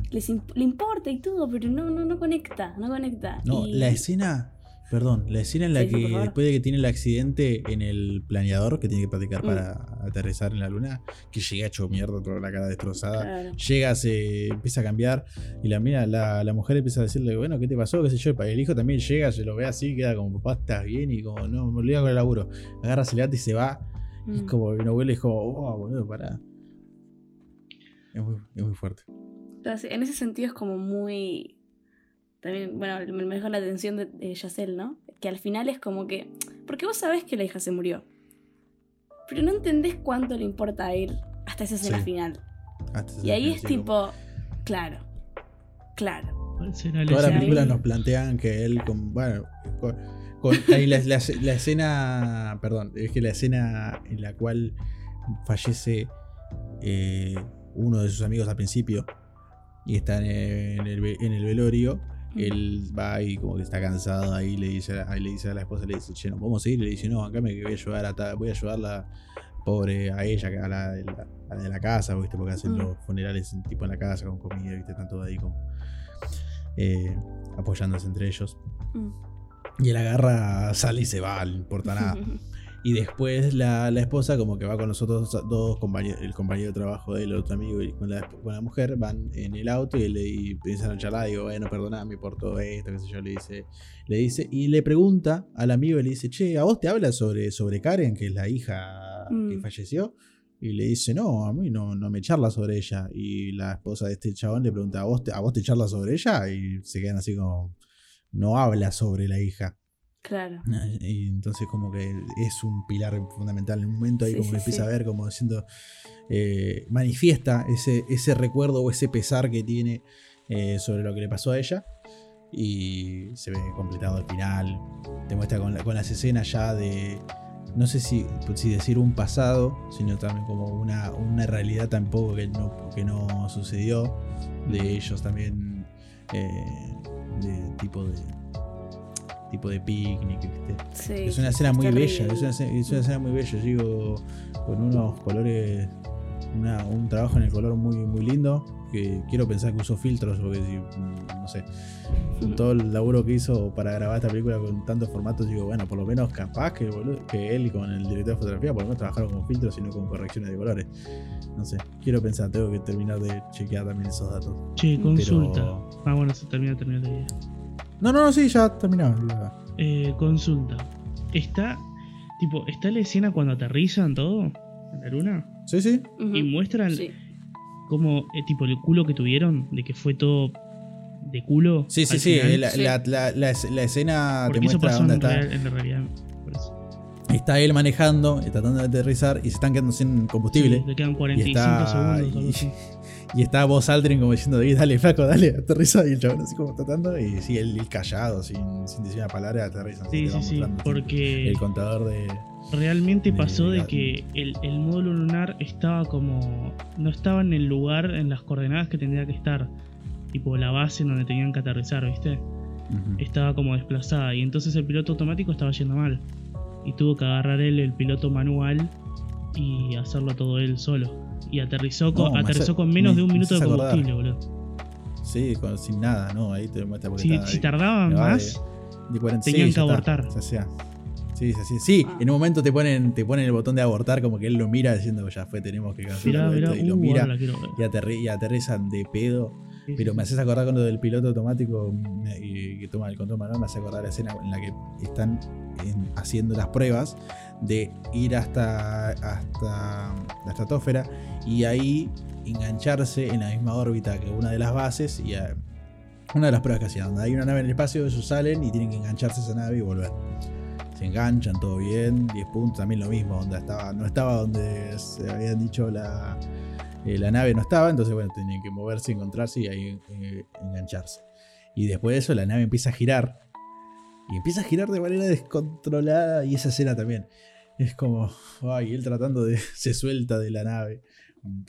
S3: Les imp- le importa y todo, pero no, no, no conecta. No conecta.
S1: No,
S3: Y-
S1: la escena, perdón, la escena en la
S3: Sí,
S1: que después de que tiene el accidente en el planeador que tiene que practicar
S3: Mm.
S1: para aterrizar en la luna, que llega hecho mierda, toda la cara destrozada.
S3: Claro.
S1: Llega, se empieza a cambiar y la, mira, la, la mujer empieza a decirle, bueno, ¿qué te pasó? ¿Qué sé yo? El hijo también llega, se lo ve así, queda como, papá, estás bien y como, no, me olvida con el laburo. Agarra, se levanta y se va. Y es
S3: Mm.
S1: como que uno vuelve y es como, oh, boludo, pará. Es muy, es muy fuerte.
S3: Entonces, en ese sentido es como muy. También, bueno, me me dejó la atención de, de Yacel, ¿no? Que al final es como que. Porque vos sabés que la hija se murió. Pero no entendés cuánto le importa a él hasta esa escena
S1: Sí.
S3: final.
S1: Hasta
S3: Y ahí es tipo. Claro. Claro.
S2: ¿Cuál será la
S1: Toda la película
S3: ahí.
S1: nos plantean que él, con, bueno, con, con- ahí la, la- la escena, perdón, es que la escena en la cual fallece eh, uno de sus amigos al principio y está en el, en el velorio. Él va y como que está cansado ahí le dice, a- ahí le dice a la esposa, le dice, che, no podemos ir, le dice, no, acá me que voy a ayudar a ta- voy a ayudarla pobre a ella, a la de la, a la de la casa, ¿viste? porque hacen
S3: Mm.
S1: los funerales en- tipo en la casa con comida, ¿viste? están todos ahí como eh, apoyándose entre ellos.
S3: Mm.
S1: Y él agarra, sale y se va, no importa nada. Y después la, la esposa, como que va con los otros dos compañeros, el compañero de trabajo de él, el otro amigo, y con la, con la mujer, van en el auto y, le y empiezan a charlar. Digo, bueno, perdoname por todo esto, qué sé yo, le dice. Le dice y le pregunta al amigo y le dice, che, ¿a vos te habla sobre, sobre Karen, que es la hija que
S3: Mm.
S1: falleció? Y le dice, no, a mí no, no me charla sobre ella. Y la esposa de este chabón le pregunta, ¿a vos te, ¿a vos te charla sobre ella? Y se quedan así como, no habla sobre la hija.
S3: Claro.
S1: Y entonces como que es un pilar fundamental. En un momento ahí
S3: Sí,
S1: como que
S3: sí,
S1: empieza
S3: sí.
S1: a ver como diciendo, eh, manifiesta ese, ese recuerdo o ese pesar que tiene eh, sobre lo que le pasó a ella. Y se ve completado al final. Te muestra con, la- con las escenas ya de, no sé si, si decir un pasado, sino también como una, una realidad tampoco que no, que no sucedió. De ellos también, eh, de tipo de... Tipo de picnic, ¿viste?
S3: Sí,
S1: Es una escena muy
S3: terrible.
S1: bella, es una, escena- es una escena muy bella, yo digo, con unos colores, una- un trabajo en el color muy, muy lindo, que quiero pensar que usó filtros, porque si, mm, no sé, con todo el laburo que hizo para grabar esta película con tantos formatos, digo, bueno, por lo menos capaz que, que él con el director de fotografía, por lo menos trabajaron con filtros y no con correcciones de colores. No sé, quiero pensar, tengo que terminar de chequear también esos datos.
S2: Che, consulta.
S1: Pero...
S2: Ah, bueno, se termina, termina la idea.
S1: No, no, no, sí, ya terminamos.
S2: Eh, consulta. Está. Tipo, ¿está la escena cuando aterrizan todo? En la luna.
S1: Sí, sí.
S2: Y muestran
S3: Sí.
S2: como, eh, tipo, el culo que tuvieron, de que fue todo de culo.
S1: Sí, sí, sí. La,
S3: Sí.
S1: la- la- la es- la escena te
S2: eso
S1: muestra
S2: pasó
S1: dónde
S2: en,
S1: está.
S2: real- en la realidad. por eso.
S1: Está él manejando, y tratando de aterrizar y se están quedando sin combustible.
S2: Sí, le quedan
S1: y
S2: 45
S1: está,
S2: segundos.
S1: y, está Buzz Aldrin como diciendo, "Ey, dale, flaco, dale, aterriza. Y el chabón así como tratando. Y sí, él, él callado, sin, sin decir una palabra, aterriza.
S2: Sí, sí, sí. Porque
S1: El contador de.
S2: realmente
S1: de
S2: pasó de que el, el módulo lunar estaba como. No estaba en el lugar, en las coordenadas que tendría que estar. Tipo la base en donde tenían que aterrizar, ¿viste? Estaba como desplazada y entonces el piloto automático estaba yendo mal y tuvo que agarrar él el piloto manual y hacerlo todo él solo y aterrizó con,
S1: No,
S2: aterrizó
S1: hace-
S2: con menos
S1: me-
S2: de un minuto de
S1: acordar.
S2: combustible boludo
S1: Sí, con- sin nada, ¿no? Ahí te muestra porque
S2: si,
S1: está
S2: si tardaban más
S1: de 46,
S2: tenían que
S1: está.
S2: abortar.
S1: Se hacía. Sí, sí, sí. Sí,
S3: Ah.
S1: en un momento te ponen, te ponen el botón de abortar, como que él lo mira diciendo, ya fue, tenemos que cancelar
S2: mirá,
S1: esto",
S2: mirá,
S1: y lo
S2: uh,
S1: mira y, aterri- y aterrizan de pedo.
S2: Sí,
S1: Pero
S2: sí,
S1: me haces acordar con lo del piloto automático que toma el control manual, me hace acordar la escena en la que están en- haciendo las pruebas de ir hasta, hasta la estratosfera y ahí engancharse en la misma órbita que una de las bases y una de las pruebas que hacían, donde hay una nave en el espacio, ellos salen y tienen que engancharse a esa nave y volver. Se enganchan, todo bien, 10 puntos, también lo mismo, donde estaba, no estaba donde se habían dicho la, eh, la nave no estaba, entonces bueno, tenían que moverse, encontrarse y ahí eh, engancharse. Y después de eso la nave empieza a girar. Y empieza a girar de manera descontrolada y esa escena también. Es como, ay, él tratando de. se suelta de la nave,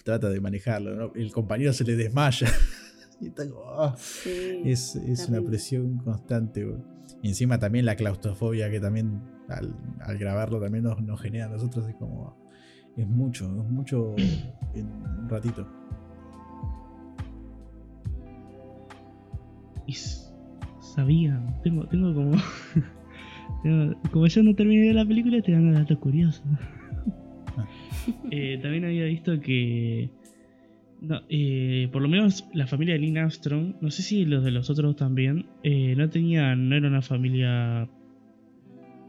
S1: trata de manejarlo, ¿no? El compañero se le desmaya. y está como, ah.
S3: Sí,
S1: Es, es una presión constante. Y encima también la claustrofobia que también al, al grabarlo también nos, nos genera a nosotros. Es como. Es mucho, es mucho en un ratito.
S2: S- sabían. Tengo, tengo como. tengo- como yo no terminé la película, te dan datos curiosos. Eh, también había visto que. no, eh, por lo menos la familia de Lynn Armstrong, no sé si los de los otros también, eh, no tenían, no era una familia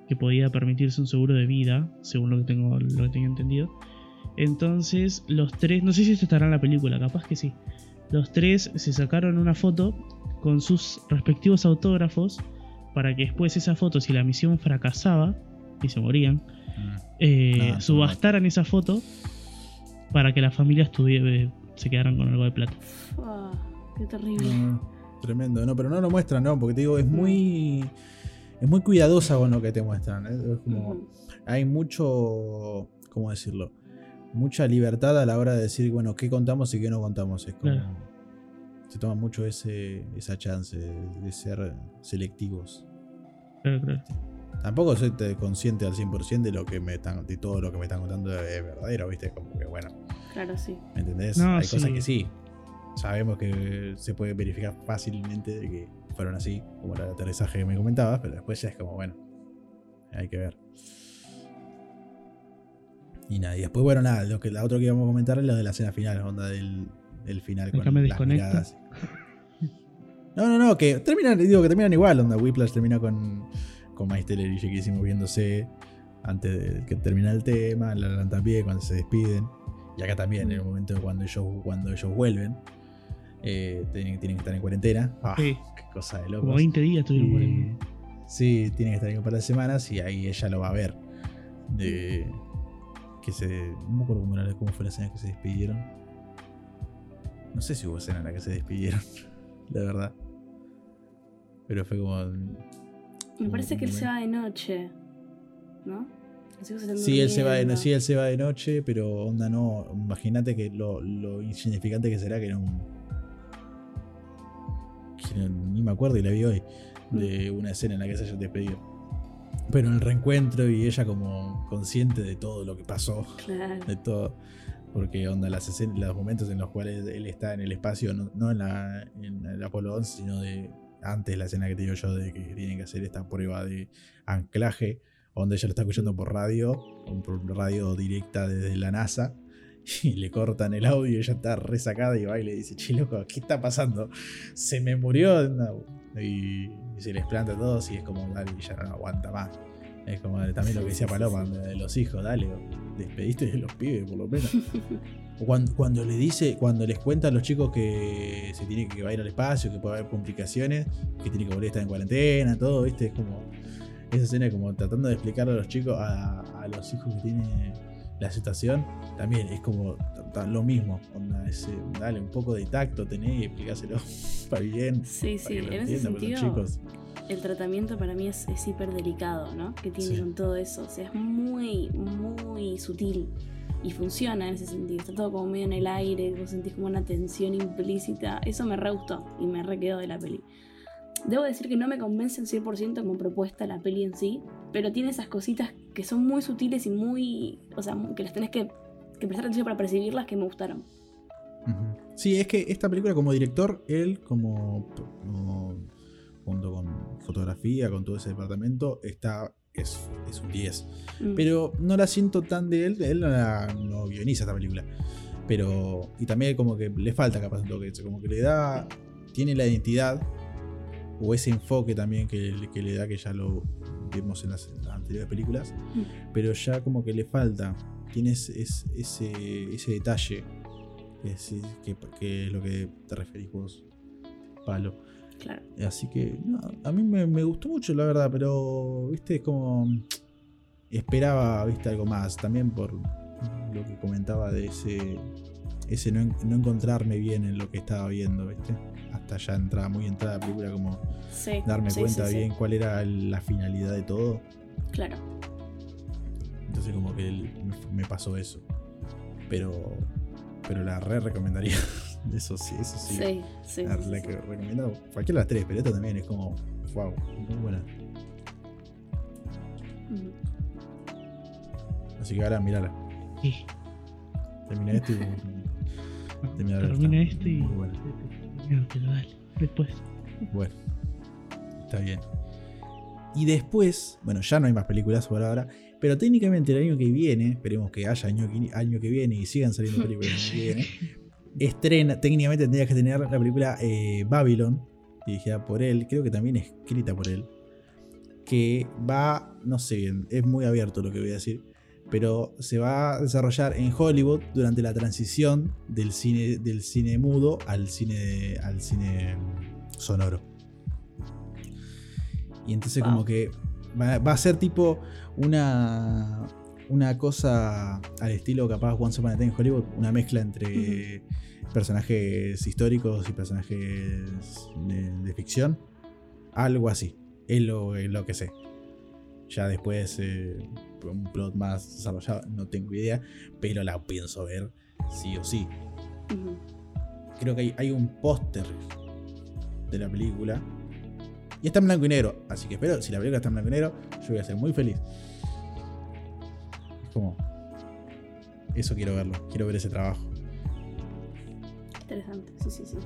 S2: que podía permitirse un seguro de vida, según lo que tengo, lo que tenía entendido. Entonces, los tres, no sé si esto estará en la película, capaz que sí. Los tres se sacaron una foto con sus respectivos autógrafos para que después esa foto, si la misión fracasaba y se morían, eh,
S1: Ah,
S2: subastaran esa foto para que las familias tuviera- se quedaran con algo de plata.
S3: Qué terrible.
S1: Tremendo, no, pero no lo muestran, no, porque te digo, es muy. Es muy cuidadosa con lo que te muestran. ¿eh? Es como. Hay mucho. ¿Cómo decirlo? Mucha libertad a la hora de decir, bueno, qué contamos y qué no contamos. Es como.
S2: Claro.
S1: Se toma mucho ese, esa chance de, de ser selectivos.
S2: Claro.
S1: Tampoco soy te- consciente al 100% de lo que me están, de todo lo que me están contando es verdadero, ¿viste? Como que bueno,
S3: Claro, sí.
S1: ¿me entendés?
S2: No,
S1: Hay
S2: sí.
S1: cosas que sí. Sabemos que se puede verificar fácilmente de que fueron así, como el aterrizaje que me comentabas, pero después ya es como, bueno, hay que ver. Y nada, y después, bueno, nada, lo que, la otra que íbamos a comentar es lo de la escena final, onda del, del final con
S2: Déjame
S1: las miradas. No, no, no, que terminan, digo que terminan igual, onda Whiplash termina con, con Miles y J.K. moviéndose antes de que termine el tema, La La Land también, cuando se despiden. Y acá también, en el momento de cuando ellos, cuando ellos vuelven, eh, tienen, tienen que estar en cuarentena. Ah,
S2: Sí.
S1: qué cosa de locos.
S2: Como 20 días tuvieron por ahí.
S1: Y- Sí, tiene que estar ahí un par de semanas y ahí ella lo va a ver. De, que se. No me acuerdo cómo fue la escena que se despidieron. No sé si hubo escena en la que se despidieron, la verdad. Pero fue como.
S3: Me parece que él se va de noche. ¿No?
S1: Sí, él se va de, sí, él se va de noche, pero onda no. Imagínate que lo, lo insignificante que será que era un. que no- ni me acuerdo y la vi hoy. De una escena en la que se hayan despedido. Pero en el reencuentro y ella como consciente de todo lo que pasó.
S3: Claro.
S1: De todo. Porque onda, las escenas, los momentos en los cuales él está en el espacio, no, no en, la, en Apolo 11, sino de antes la escena que te digo yo de que tienen que hacer esta prueba de anclaje, donde ella lo está escuchando por radio, por radio directa desde la NASA, y le cortan el audio y ella está resacada y va y le dice, che loco, ¿qué está pasando? Se me murió. Y, se les planta a todos y es como, dale, ya no aguanta más. Es como también lo que decía Paloma, de los hijos, dale, despediste de los pibes por lo menos. Cuando, cuando le dice, cuando les cuenta a los chicos que se tiene que va a ir al espacio, que puede haber complicaciones, que tiene que volver a estar en cuarentena, todo, viste, es como. Esa escena como tratando de explicarle a los chicos, a, a los hijos que tiene la situación, también es como lo mismo. Onda, ese, dale un poco de tacto, tenés y explicáselo para bien.
S3: Sí,
S1: para
S3: sí.
S1: que lo
S3: En ese sentido,
S1: chicos.
S3: El tratamiento para mí es, es hiper delicado, ¿no? Que tiene
S1: Sí.
S3: con todo eso. O sea, es muy, muy sutil. Y funciona en ese sentido. Está todo como medio en el aire, vos sentís como una tensión implícita. Eso me re gustó y me re quedó de la peli. Debo decir que no me convence al 100% como propuesta la peli en sí, pero tiene esas cositas que son muy sutiles y muy. O sea, que las tenés que, que prestar atención para percibirlas que me gustaron.
S1: Sí, es que esta película como director, él como, como- junto con fotografía, con todo ese departamento, está es, es un 10.
S3: Mm.
S1: Pero no la siento tan de él, él no, la- no guioniza esta película. Pero, y también como que le falta capaz un toque, como que le da, tiene la identidad, o ese enfoque también que, que le da, que ya lo vimos en las, las anteriores películas,
S3: Mm.
S1: pero ya como que le falta, tiene ese, ese, detalle, que es, que, que es lo que te referís vos, Palo.
S3: Claro.
S1: Así que, no, a mí me, me gustó mucho, la verdad, pero, viste, es como. Esperaba, viste, algo más. También por lo que comentaba de ese. Ese no, no encontrarme bien en lo que estaba viendo, viste. Hasta ya entraba muy entrada la película, como
S3: Sí.
S1: darme
S3: sí,
S1: cuenta
S3: sí,
S1: bien cuál era la finalidad de todo.
S3: Claro.
S1: Entonces como que me pasó eso. Pero pero la re recomendaría. Eso sí, eso sí.
S3: Sí, sí.
S1: La, que recomiendo cualquiera de las tres, pero esta también es como wow, muy buena. Así que ahora mirala.
S2: Sí.
S1: Termina esto y termina
S2: este y.
S1: muy buena.
S2: No, pero dale. Después.
S1: Bueno, está bien. Y después, bueno, ya no hay más películas por ahora, pero técnicamente el año que viene, esperemos que haya año que, año que viene y sigan saliendo películas el año que viene, estrena, técnicamente tendría que tener la película eh, Babylon, dirigida por él, creo que también escrita por él, que va, no sé bien, es muy abierto lo que voy a decir, pero se va a desarrollar en Hollywood durante la transición del cine, del cine mudo al cine, al cine sonoro. Y entonces
S3: Wow.
S1: como que va, va a ser tipo una, una cosa al estilo capaz Once Upon a Time en Hollywood, una mezcla entre personajes históricos y personajes de, de ficción. Algo así. Es lo, es lo que sé. Ya después eh, un plot más desarrollado, no tengo idea, pero la pienso ver sí o sí. Creo que hay, hay un póster de la película. Y está en blanco y negro. Así que espero, si la película está en blanco y negro, yo voy a ser muy feliz. Como. Eso quiero verlo. Quiero ver ese trabajo.
S3: Interesante, sí, sí, sí.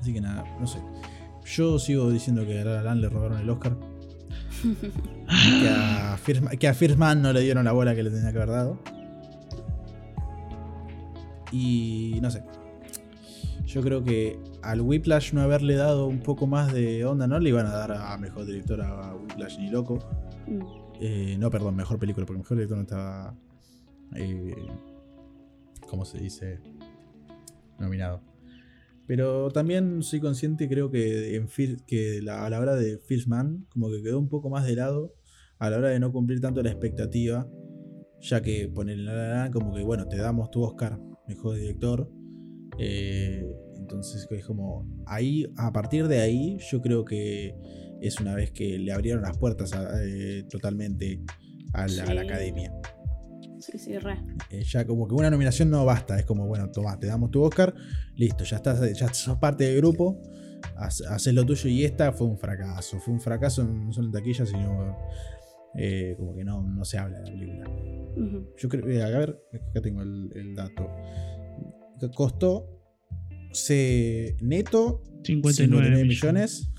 S1: Así que nada, no sé. Yo sigo diciendo que a La Land le robaron el Oscar. Que a, First, Ma- que a no le dieron la bola que le tenía que haber dado. Y no sé. Yo creo que al Whiplash no haberle dado un poco más de onda, no le iban a dar a mejor director a Whiplash ni loco.
S3: Mm.
S1: Eh, no, perdón, mejor película, porque mejor director no estaba. Eh, ¿Cómo se dice? Nominado. Pero también soy consciente, creo que, en que la- a la hora de First Man, como que quedó un poco más de lado a la hora de no cumplir tanto la expectativa. Ya que poner como que, bueno, te damos tu Oscar, mejor director. Eh, entonces, es como. Ahí, a partir de ahí, yo creo que es una vez que le abrieron las puertas a- eh, totalmente a la, a la
S3: Sí.
S1: academia.
S3: Sí, sí, re.
S1: Eh, ya como que una nominación no basta, es como, bueno, toma, te damos tu Oscar, listo, ya estás, ya sos parte del grupo, haces lo tuyo y esta fue un fracaso, fue un fracaso no solo en taquilla, sino eh, como que no, no se habla de la película. Yo creo, eh, a ver, acá tengo el, el dato. Costó se, neto
S2: 59,
S1: 59
S2: millones.
S1: millones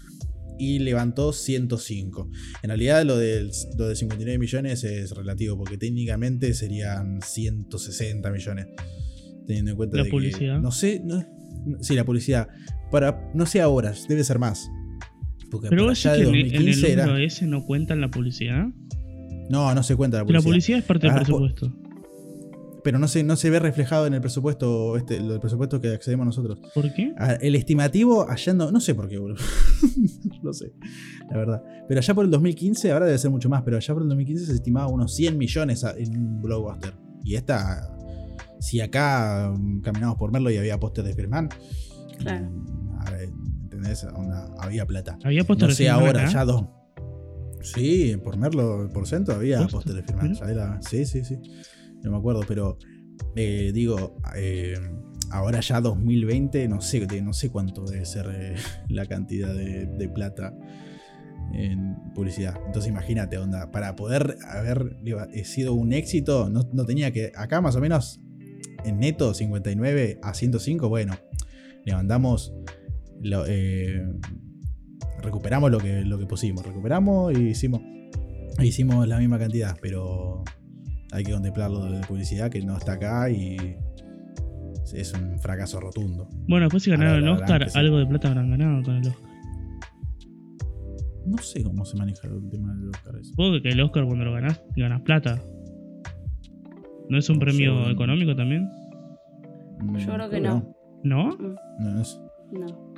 S1: y levantó 105. En realidad lo de, lo de 59 millones es relativo porque técnicamente serían 160 millones. Teniendo en cuenta
S2: La
S1: de que-
S2: publicidad.
S1: no sé, no, sí, la publicidad. Para, no sé ahora, debe ser más. Porque
S2: Pero vos
S1: de
S2: que en, en el
S1: 2015 era-
S2: ese no cuentan la publicidad.
S1: No, no se cuenta la
S2: Que la
S1: publicidad.
S2: publicidad es parte del
S1: Ah,
S2: presupuesto.
S1: Pero no se, no se ve reflejado en el presupuesto, este, el presupuesto que accedemos nosotros.
S2: ¿Por qué?
S1: A- El estimativo allá no, no sé por qué, boludo. no sé, la verdad. Pero allá por el 2015, ahora debe ser mucho más, pero allá por el 2015 se estimaba unos 100 millones a- en un blockbuster. Y esta, si acá mm, caminamos por Merlo y había póster de Firman,
S3: Claro.
S1: a ver, ¿entendés? Onda, había plata.
S2: Había puesto
S1: No sé ahora,
S2: acá.
S1: ya dos. Sí, por Merlo, por Centro había póster de Firman. Sí, sí, sí. No me acuerdo, pero eh, digo, eh, ahora ya 2020, no sé, no sé cuánto debe ser eh, la cantidad de, plata en publicidad. Entonces imagínate, onda, para poder haber sido un éxito, no, no tenía que, acá más o menos en neto 59 a 105, bueno, levantamos, lo, recuperamos lo que, lo que pusimos, recuperamos y hicimos, hicimos la misma cantidad, pero hay que contemplarlo de publicidad que no está acá y es un fracaso rotundo.
S2: Bueno, después si ganaron el Oscar,
S1: sí.
S2: algo de plata habrán ganado con el Oscar.
S1: No sé cómo se maneja el tema del Oscar. eso.
S2: Supongo que el Oscar cuando lo ganás, ganas plata. ¿No es un
S1: No
S2: premio económico también?
S3: Yo creo que no.
S2: ¿No?
S3: Mm,
S1: No, no es-
S3: No.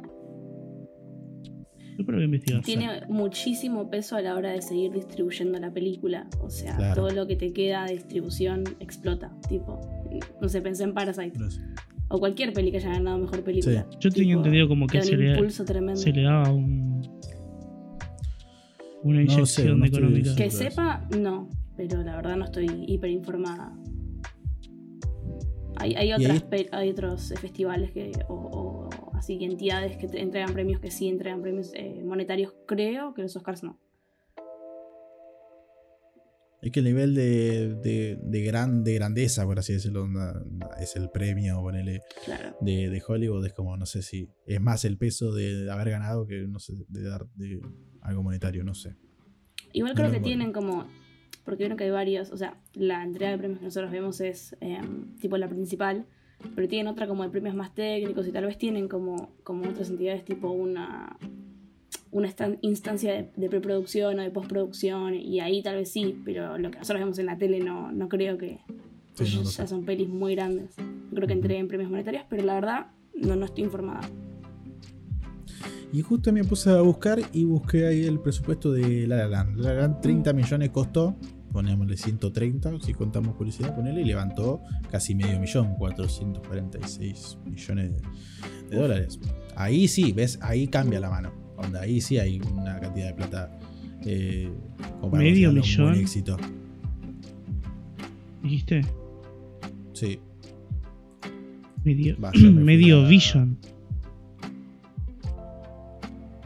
S2: Yo voy a investigar.
S3: Tiene muchísimo peso a la hora de seguir distribuyendo la película. O sea,
S1: Claro.
S3: todo lo que te queda de distribución explota. Tipo, no sé, pensé en Parasite.
S1: no sé.
S3: O cualquier peli que haya ganado mejor película.
S2: Yo tenía
S3: Tipo,
S2: entendido como que se
S3: un
S2: le,
S3: impulso tremendo.
S2: se le daba un. una
S1: No sé,
S2: inyección
S1: no
S2: económica.
S3: Que sepa, no. Pero la verdad no estoy hiper informada. Hay, otras, hay otros eh, festivales que, o, o así que entidades que entregan premios que sí entregan premios eh, monetarios, creo que los Oscars no.
S1: Es que el nivel de, de, de gran, de grandeza, por así decirlo, es el premio, ponele,
S3: Claro.
S1: de, de Hollywood. Es como, no sé si es más el peso de haber ganado que, no sé, de dar de algo monetario, no sé.
S3: Igual creo que tienen como. Porque vieron que hay varios. O sea, la entrega de premios que nosotros vemos es eh, tipo la principal. Pero tienen otra como de premios más técnicos y tal vez tienen como, como otras entidades tipo una. Una instancia de, de preproducción o de postproducción. Y ahí tal vez sí. Pero lo que nosotros vemos en la tele no, no creo que.
S1: Sí, no, no
S3: ya son pelis muy grandes. Creo que entreguen premios monetarios. Pero la verdad, no, no estoy informada.
S1: Y justo me puse a buscar y busqué ahí el presupuesto de La La Land. La La Land 30 millones costó, ponémosle 130, si contamos publicidad, ponele, y levantó casi medio millón, 446 millones de, de dólares. Ahí sí, ves, ahí cambia la mano. Onda, ahí sí hay una cantidad de plata. eh,
S2: ¿Medio
S1: un
S2: millón?
S1: éxito.
S2: ¿Dijiste?
S1: Sí.
S2: Medio, medio Vision.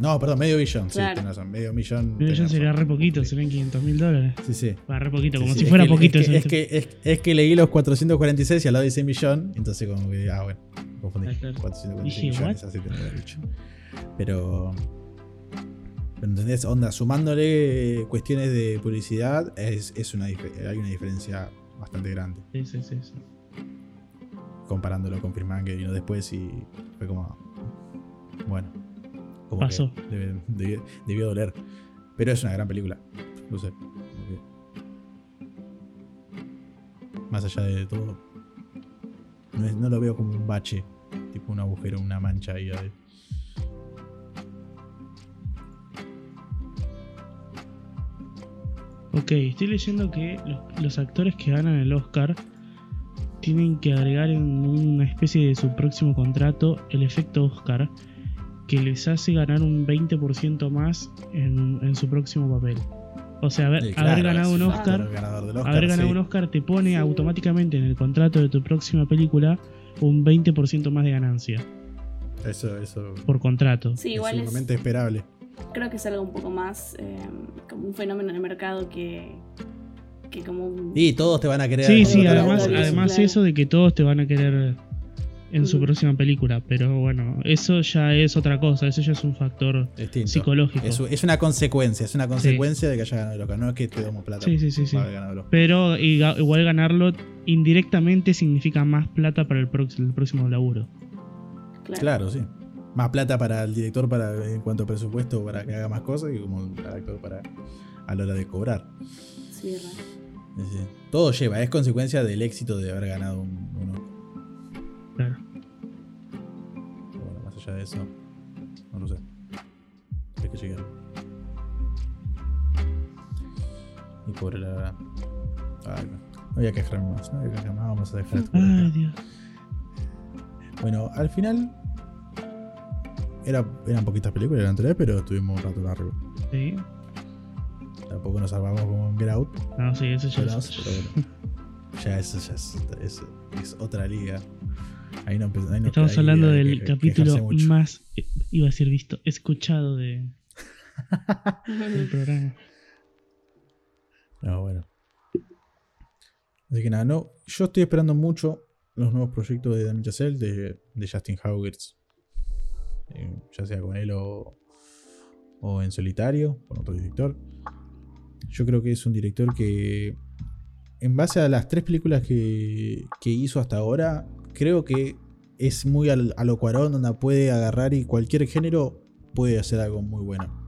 S1: No, perdón, medio billón. Sí,
S3: Claro.
S1: tenés razón, medio millón.
S2: Medio Vision
S1: tenés
S2: sería
S1: razón.
S2: re poquito, serían 500 mil dólares.
S1: Sí, sí.
S2: Va, re poquito, como
S1: Sí,
S2: si
S1: sí,
S2: fuera
S1: es que-
S2: poquito
S1: Es que, es, que, es, es que leí los 446 y al lado dice millón, entonces como que, ah, bueno, confundí.
S2: Ah, claro.
S1: 446
S2: Dije,
S1: millones, así te lo había dicho. Pero, pero ¿entendés? Onda, sumándole cuestiones de publicidad, es, es una, hay una diferencia bastante grande.
S2: Sí, sí, sí, sí.
S1: Comparándolo con Firman que vino después y fue como, bueno, como que
S2: Pasó.
S1: debe- debió, debió doler. Pero es una gran película, no sé. más allá de todo, no, es- no lo veo como un bache, tipo un agujero, una mancha ahí. ahí.
S2: Ok, estoy leyendo que los, los actores que ganan el Oscar tienen que agregar en una especie de su próximo contrato el efecto Oscar, que les hace ganar un 20% más en, en su próximo papel. O sea, haber,
S1: Sí,
S2: haber
S1: claro,
S2: ganado
S1: es
S2: un Oscar,
S1: Oscar,
S2: haber ganado
S1: sí.
S2: un Oscar te pone automáticamente en el contrato de tu próxima película un 20% más de ganancia
S1: Eso, eso
S2: por contrato.
S3: Sí,
S1: es
S3: igual es.
S1: sumamente esperable.
S3: creo que es algo un poco más eh, como un fenómeno en el mercado que, que como un...
S1: Y todos te van a querer.
S2: Sí, sí, además, además
S3: Claro.
S2: eso de que todos te van a querer en su
S3: Mm.
S2: próxima película, pero bueno, eso ya es otra cosa, eso ya es un factor
S1: distinto.
S2: psicológico.
S1: Es, es una consecuencia, es una consecuencia de que haya ganado el Oscar. No es que te damos plata.
S2: Sí, sí, sí, sí. Pero igual ganarlo indirectamente significa más plata para el, el próximo laburo.
S3: Claro.
S1: Claro, sí. Más plata para el director para en cuanto a presupuesto para que haga más cosas y como el actor para a la hora de cobrar.
S3: Sí.
S1: Es todo lleva, es consecuencia del éxito de haber ganado un, un allá de eso, no lo sé. Hay que llegar. Y pobre la verdad. Ay, no. No voy a quejarme más, no voy a quejarme más, vamos a dejar por.
S2: Ay, Dios.
S1: Bueno, al final era, eran poquitas películas, eran tres, pero estuvimos un rato largo.
S2: Sí.
S1: Tampoco nos salvamos como en Get Out,
S2: No, sí, eso ya es.
S1: pero bueno. Ya eso ya es, es- es otra liga. Ahí no, empe- ahí no-
S2: Estamos
S1: ahí
S2: hablando del
S1: que
S2: capítulo más, eh, iba a decir visto, escuchado de, del programa.
S1: No, bueno. Así que nada, no, yo estoy esperando mucho los nuevos proyectos de Damien Chazelle, de, de Justin Howard, ya sea con él o, o en solitario, con otro director. Yo creo que es un director que, en base a las tres películas que, que hizo hasta ahora, creo que es muy al- a lo Cuarón, donde puede agarrar y cualquier género puede hacer algo muy bueno.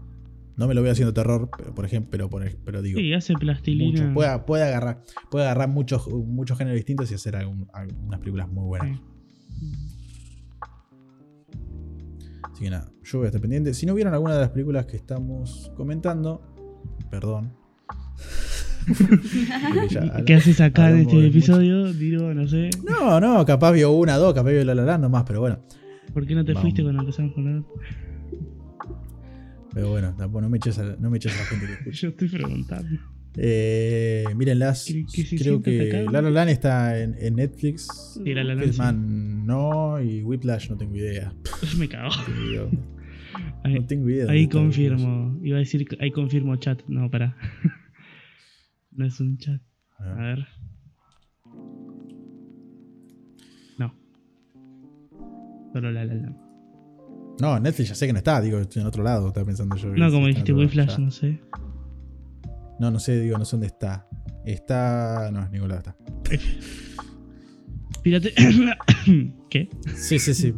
S1: No me lo veo haciendo terror, pero por ejemplo, pero, por ej- pero digo,
S2: Sí, hace plastilina.
S1: mucho. Puede, puede agarrar, puede agarrar muchos, muchos géneros distintos y hacer algún- algunas películas muy buenas. Así que nada, yo voy a estar pendiente. Si no vieron alguna de las películas que estamos comentando, perdón. Porque ya
S2: ¿Y ¿Qué haces acá en
S1: hablamos
S2: este
S1: de
S2: episodio? Digo, no sé.
S1: No, no, capaz vio una, dos, capaz vio la la la nomás, pero bueno.
S2: ¿Por qué no te
S1: Vamos.
S2: fuiste cuando empezamos con la
S1: Pero bueno, tampoco no me eches a, no me eches a la gente que escucha.
S2: Yo estoy preguntando.
S1: Eh, mírenlas.
S2: ¿Que- que se
S1: Creo que
S2: atacado?
S1: La La Land está en, en Netflix.
S2: Sí, La La Land,
S1: Killman no. Y Whiplash no tengo idea.
S2: Me cago.
S1: No tengo idea.
S2: Ahí,
S1: No tengo idea.
S2: ahí
S1: dónde está Whiplash.
S2: confirmo. Iba a decir, ahí confirmo chat. No, pará. no es un chat.
S1: A
S2: A
S1: ver.
S2: No. Solo la la la.
S1: No, Netflix ya sé que no está. Digo, estoy en otro lado. Estaba pensando yo.
S2: No, como dijiste
S1: Ya.
S2: no sé.
S1: No, no sé, digo, no sé dónde está. Está. No, ningún lado está.
S2: Pirate. ¿Qué?
S1: Sí, sí, sí.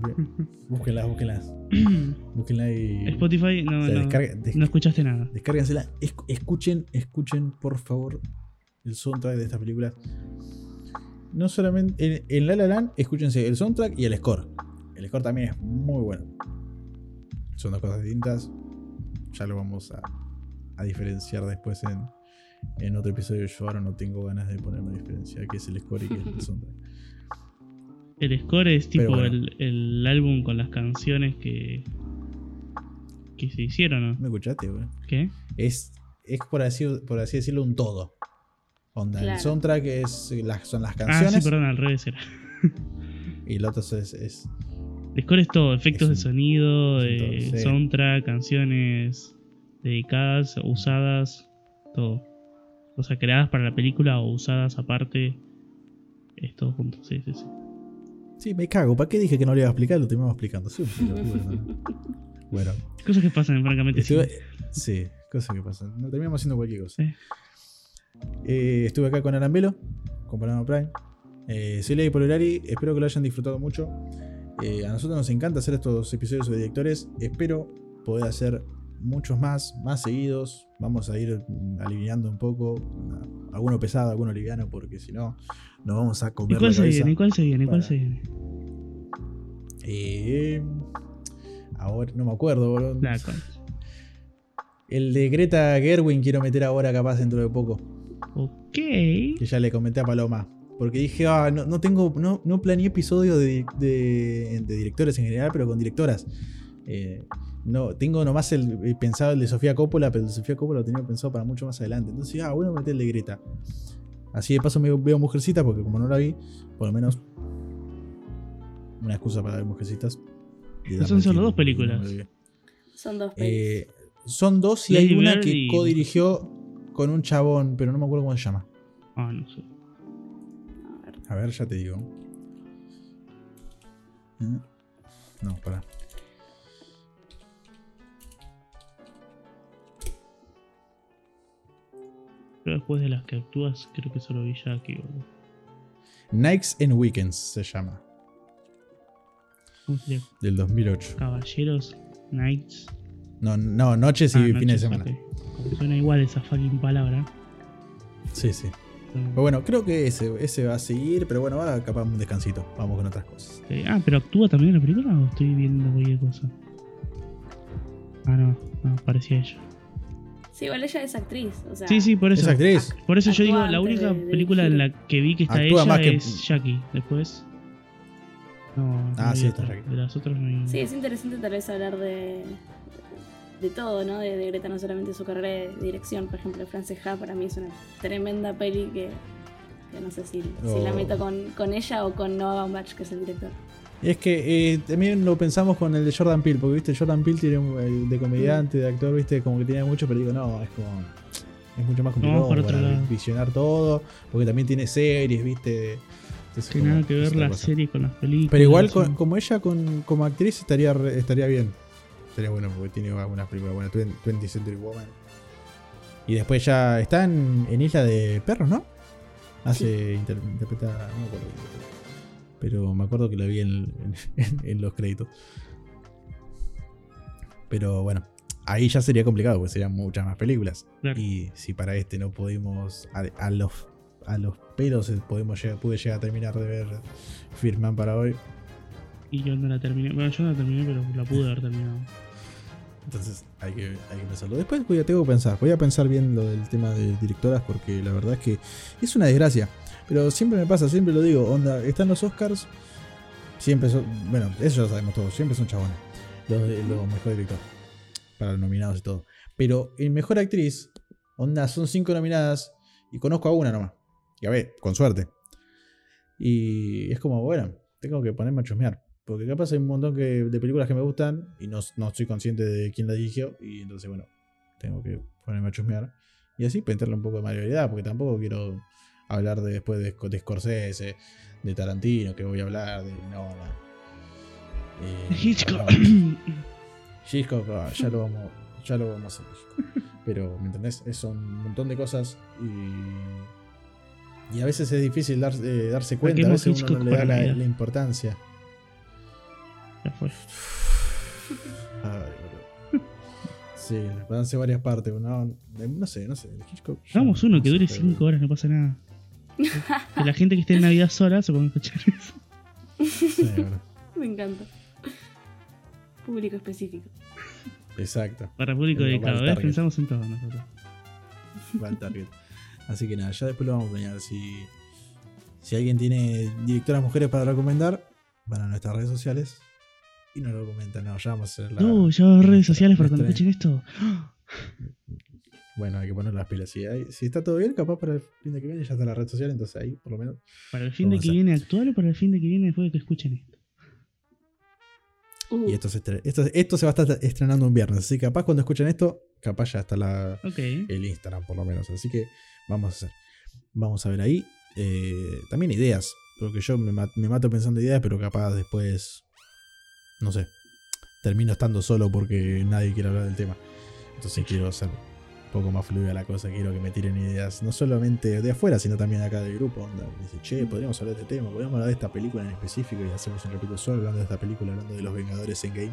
S1: búsquenlas, búsquenlas. Búsquenla y.
S2: Spotify, no,
S1: o sea,
S2: no.
S1: descarga-
S2: No escuchaste nada.
S1: Descárguensela. Es- escuchen, escuchen, por favor, el soundtrack de esta película. No solamente. En, en La La Land, escúchense el soundtrack y el score. El score también es muy bueno. Son dos cosas distintas. Ya lo vamos a, a diferenciar después en, en otro episodio. Yo ahora no tengo ganas de ponerme a diferenciar qué es el score y qué es el soundtrack.
S2: El score es tipo
S1: bueno.
S2: el, el álbum con las canciones que. que se hicieron, ¿no?
S1: ¿Me escuchaste, güey?
S2: ¿Qué?
S1: Es, es por, así, por así decirlo, un todo. Onda, el soundtrack es, las, son las
S2: Ah, sí,
S1: canciones
S2: perdón, al revés era.
S1: y el otro es, es
S2: El score es todo, efectos
S1: Es
S2: de sonido, eh,
S1: todo, sí.
S2: soundtrack, canciones dedicadas, usadas, todo. O sea, creadas para la película o usadas aparte. Es todo junto, sí, sí, sí.
S1: Sí, me cago. ¿Para qué dije que no le iba a explicar? Lo terminamos explicando. Sí, un pelotudo, ¿no? Bueno,
S2: Cosas que pasan, francamente. sí.
S1: estuve, sí, cosas que pasan. No terminamos haciendo cualquier cosa. Eh, estuve acá con Arambelo, con Panorama Prime. Eh, soy Lady Pololari. Espero que lo hayan disfrutado mucho. Eh, a nosotros nos encanta hacer estos episodios de directores. Espero poder hacer muchos más, más seguidos. Vamos a ir aliviando un poco. Alguno pesado, alguno liviano, porque si no, nos vamos a
S2: ¿Y
S1: comer
S2: cuál
S1: la
S2: se
S1: cabeza.
S2: viene? ¿Y cuál se viene? ¿Y cuál
S1: Para-
S2: se viene?
S1: Eh, ahora no me acuerdo, boludo. El de Greta Gerwin quiero meter ahora capaz dentro de poco.
S2: Ok.
S1: Que ya le comenté a Paloma. Porque dije, ah, no, no tengo. No, no planeé episodio de, de- de directores en general, pero con directoras. Eh, no, tengo nomás el, el pensado el de Sofía Coppola, pero el de Sofía Coppola lo tenía pensado para mucho más adelante. Entonces, ah, bueno, meter el de Greta. Así de paso me veo Mujercita, porque como no la vi, por lo menos. Una excusa para ver Mujercitas.
S2: Son solo dos
S1: no
S2: películas.
S3: Son dos.
S1: Eh, son dos y
S2: Lady
S1: hay una
S2: Bird
S1: que
S2: y-
S1: co-dirigió con un chabón, pero no me acuerdo cómo se llama.
S2: Ah, no sé.
S3: A ver.
S1: A ver, ya te digo. Mm. No, para.
S2: Pero después de las que actúas, creo que solo vi Jackie, boludo.
S1: Nights and Weekends se llama.
S2: ¿Cómo sería?
S1: Del 2008.
S2: Caballeros, Knights.
S1: No, no, noches y
S2: Ah,
S1: fines de semana.
S2: suena igual esa fucking palabra.
S1: Sí, sí.
S2: Pero-
S1: Pero bueno, creo que ese, ese va a seguir, pero bueno, ahora capaz un descansito. Vamos con otras cosas.
S2: Eh, ah, pero actúa también en la película o estoy viendo cualquier cosa. Ah, no, no, parecía ella.
S3: Sí, igual ella es actriz. O sea,
S2: Sí, sí, por eso.
S1: Es actriz.
S2: Por eso yo digo, la única
S3: de- de
S2: película en la que vi que está
S1: Actúa
S2: ella
S1: más que-
S2: es Jackie. Después. No, no
S1: Ah, sí, está Jackie.
S2: De las otras no hay.
S3: Sí, es interesante tal vez hablar de, de todo, ¿no? De, de Greta, no solamente su carrera de dirección. Por ejemplo, Frances Ha para mí es una tremenda peli que, que no sé si, si la
S1: Oh.
S3: meto con, con ella o con Noah Baumbach, que es el director.
S1: Es que eh, también lo pensamos con el de Jordan Peele, porque viste, Jordan Peele tiene un- el de comediante, de actor, viste, como que tiene mucho, pero digo, no, es como. Es mucho más complicado para visionar todo, porque también tiene series, viste. Entonces,
S2: Tiene
S1: como,
S2: nada que ver la
S1: cosa.
S2: serie con las películas.
S1: Pero igual,
S2: sí.
S1: con- como ella con, como actriz estaría re- estaría bien. Estaría bueno porque tiene algunas películas buenas. Twen- 20th Century Woman. Y después ya está en, en Isla de Perros, ¿no? Hace. inter- interpreta. No me acuerdo. Pero me acuerdo que la vi en, en- en los créditos. Pero bueno, ahí ya sería complicado porque serían muchas más películas.
S2: Claro.
S1: Y si para este no pudimos. A, a los, a los pelos eh, podemos llegar, pude llegar a terminar de ver Firman para hoy.
S2: Y yo no la terminé. Bueno, yo no la terminé, pero la pude haber terminado.
S1: Entonces hay que, hay que pensarlo. Después voy a, tengo que pensar. Voy a pensar bien lo del tema de directoras porque la verdad es que es una desgracia. Pero siempre me pasa, siempre lo digo. Onda, están los Oscars. Siempre son. Bueno, eso ya sabemos todos. Siempre son chabones. Los, los mejores directores. para los nominados y todo. Pero en mejor actriz, onda, son cinco nominadas y conozco a una nomás. Y a ver, con suerte. Y es como, bueno, tengo que ponerme a chusmear. Porque capaz hay un montón que- de películas que me gustan y no, no estoy consciente de quién la dirigió. Y entonces, bueno, tengo que ponerme a chusmear. Y así meterle un poco de mayoría, porque tampoco quiero hablar de, después de, Sc- de Scorsese, de Tarantino, que voy a hablar de. No, no. Eh,
S2: Hitchcock.
S1: Hitchcock, ah, ya lo vamos, ya lo vamos a hacer. Hitchcock. Pero, ¿me entendés? Es son un montón de cosas y. Y a veces es difícil dar- eh, darse cuenta, a veces uno no
S2: Hitchcock
S1: le da la, importancia.
S2: Ya fue.
S1: Ay. Sí, varias partes. No, no sé, no sé. Hitchcock.
S2: Hagamos uno
S1: no
S2: que dure
S1: pero-
S2: 5 horas, no pasa nada. Que la gente que esté en Navidad sola se ponga a escuchar eso.
S1: Sí.
S3: Me encanta. Público específico.
S1: Exacto.
S2: Para público
S1: El
S2: dedicado, ¿ves?
S1: target.
S2: Pensamos en todo nosotros.
S1: Va al target. Así que nada, ya después lo vamos a planear. Si, si alguien tiene directoras mujeres para recomendar, van a nuestras redes sociales y nos lo comentan. No, ya vamos a hacer la.
S2: No, ya redes sociales para cuando escuchen esto.
S1: Bueno, hay que poner las pilas. Si, hay- si está todo bien, capaz para el fin de que viene ya está la red social, entonces ahí por lo menos.
S2: ¿Para el fin de que viene actual o para el fin de que viene después de que escuchen esto?
S3: Uh,
S1: Y esto se, esto, esto se va a estar estrenando un viernes. Así que capaz cuando escuchen esto, capaz ya está la, el Instagram por lo menos. Así que vamos a hacer. Vamos a ver ahí. Eh, también ideas. Porque yo me, ma- me mato pensando ideas, pero capaz después. No sé. Termino estando solo porque nadie quiere hablar del tema. Entonces quiero hacer un poco más fluida la cosa. Quiero que me tiren ideas. No solamente de afuera, sino también acá del grupo. Onda. Me dice, che, podríamos hablar de este tema. Podríamos hablar de esta película en específico. Y hacemos un repito solo hablando de esta película, hablando de los Vengadores en game.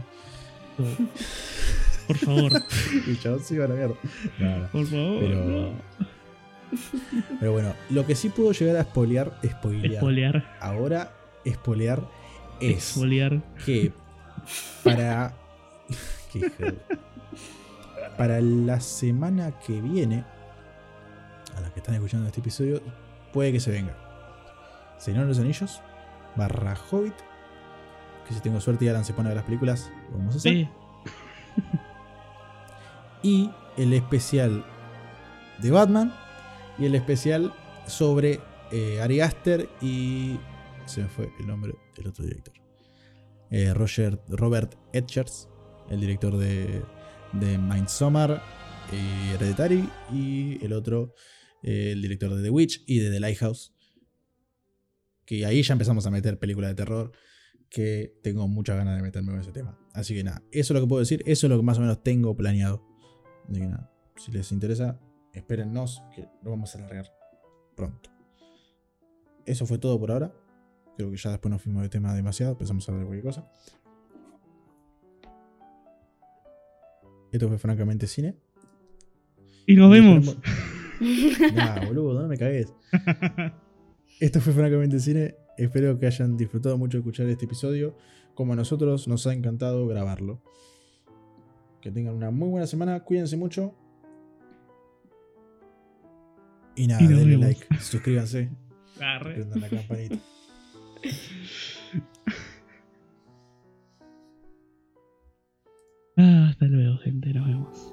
S2: Por favor,
S1: Y se iba a la mierda. No, no.
S2: por favor.
S1: Pero-
S2: no.
S1: Pero bueno, lo que sí puedo llegar a spoilear, spoilear.
S2: Espolear.
S1: Ahora, spoilear es
S2: Exfoliar.
S1: que para. Qué para la semana que viene, a las que están escuchando este episodio, puede que se venga. Señor de los Anillos, barra Hobbit. Que si tengo suerte y Alan se pone a ver las películas, lo vamos a hacer.
S2: Sí.
S1: y el especial de Batman y el especial sobre eh, Ari Aster y se me fue el nombre del otro director Eh, Roger Robert Edgers el director de, de Midsommar y Hereditary y el otro eh, el director de The Witch y de The Lighthouse que ahí ya empezamos a meter películas de terror que tengo muchas ganas de meterme con ese tema. Así que nada, eso es lo que puedo decir, eso es lo que más o menos tengo planeado. Así que nada, si les interesa, espérennos que lo vamos a largar pronto. Eso fue todo por ahora. Creo que ya después nos fuimos de tema demasiado, empezamos a hablar de cualquier cosa. Esto fue francamente cine.
S2: Y nos vemos.
S1: Nah, boludo, no me cagues. Esto fue Francamente Cine. Espero que hayan disfrutado mucho de escuchar este episodio. Como a nosotros nos ha encantado grabarlo. Que tengan una muy buena semana. Cuídense mucho. Y nada,
S2: Y
S1: denle
S2: vemos.
S1: like, suscríbanse,
S2: Arre.
S1: prendan la campanita.
S2: hasta luego, gente. Nos vemos.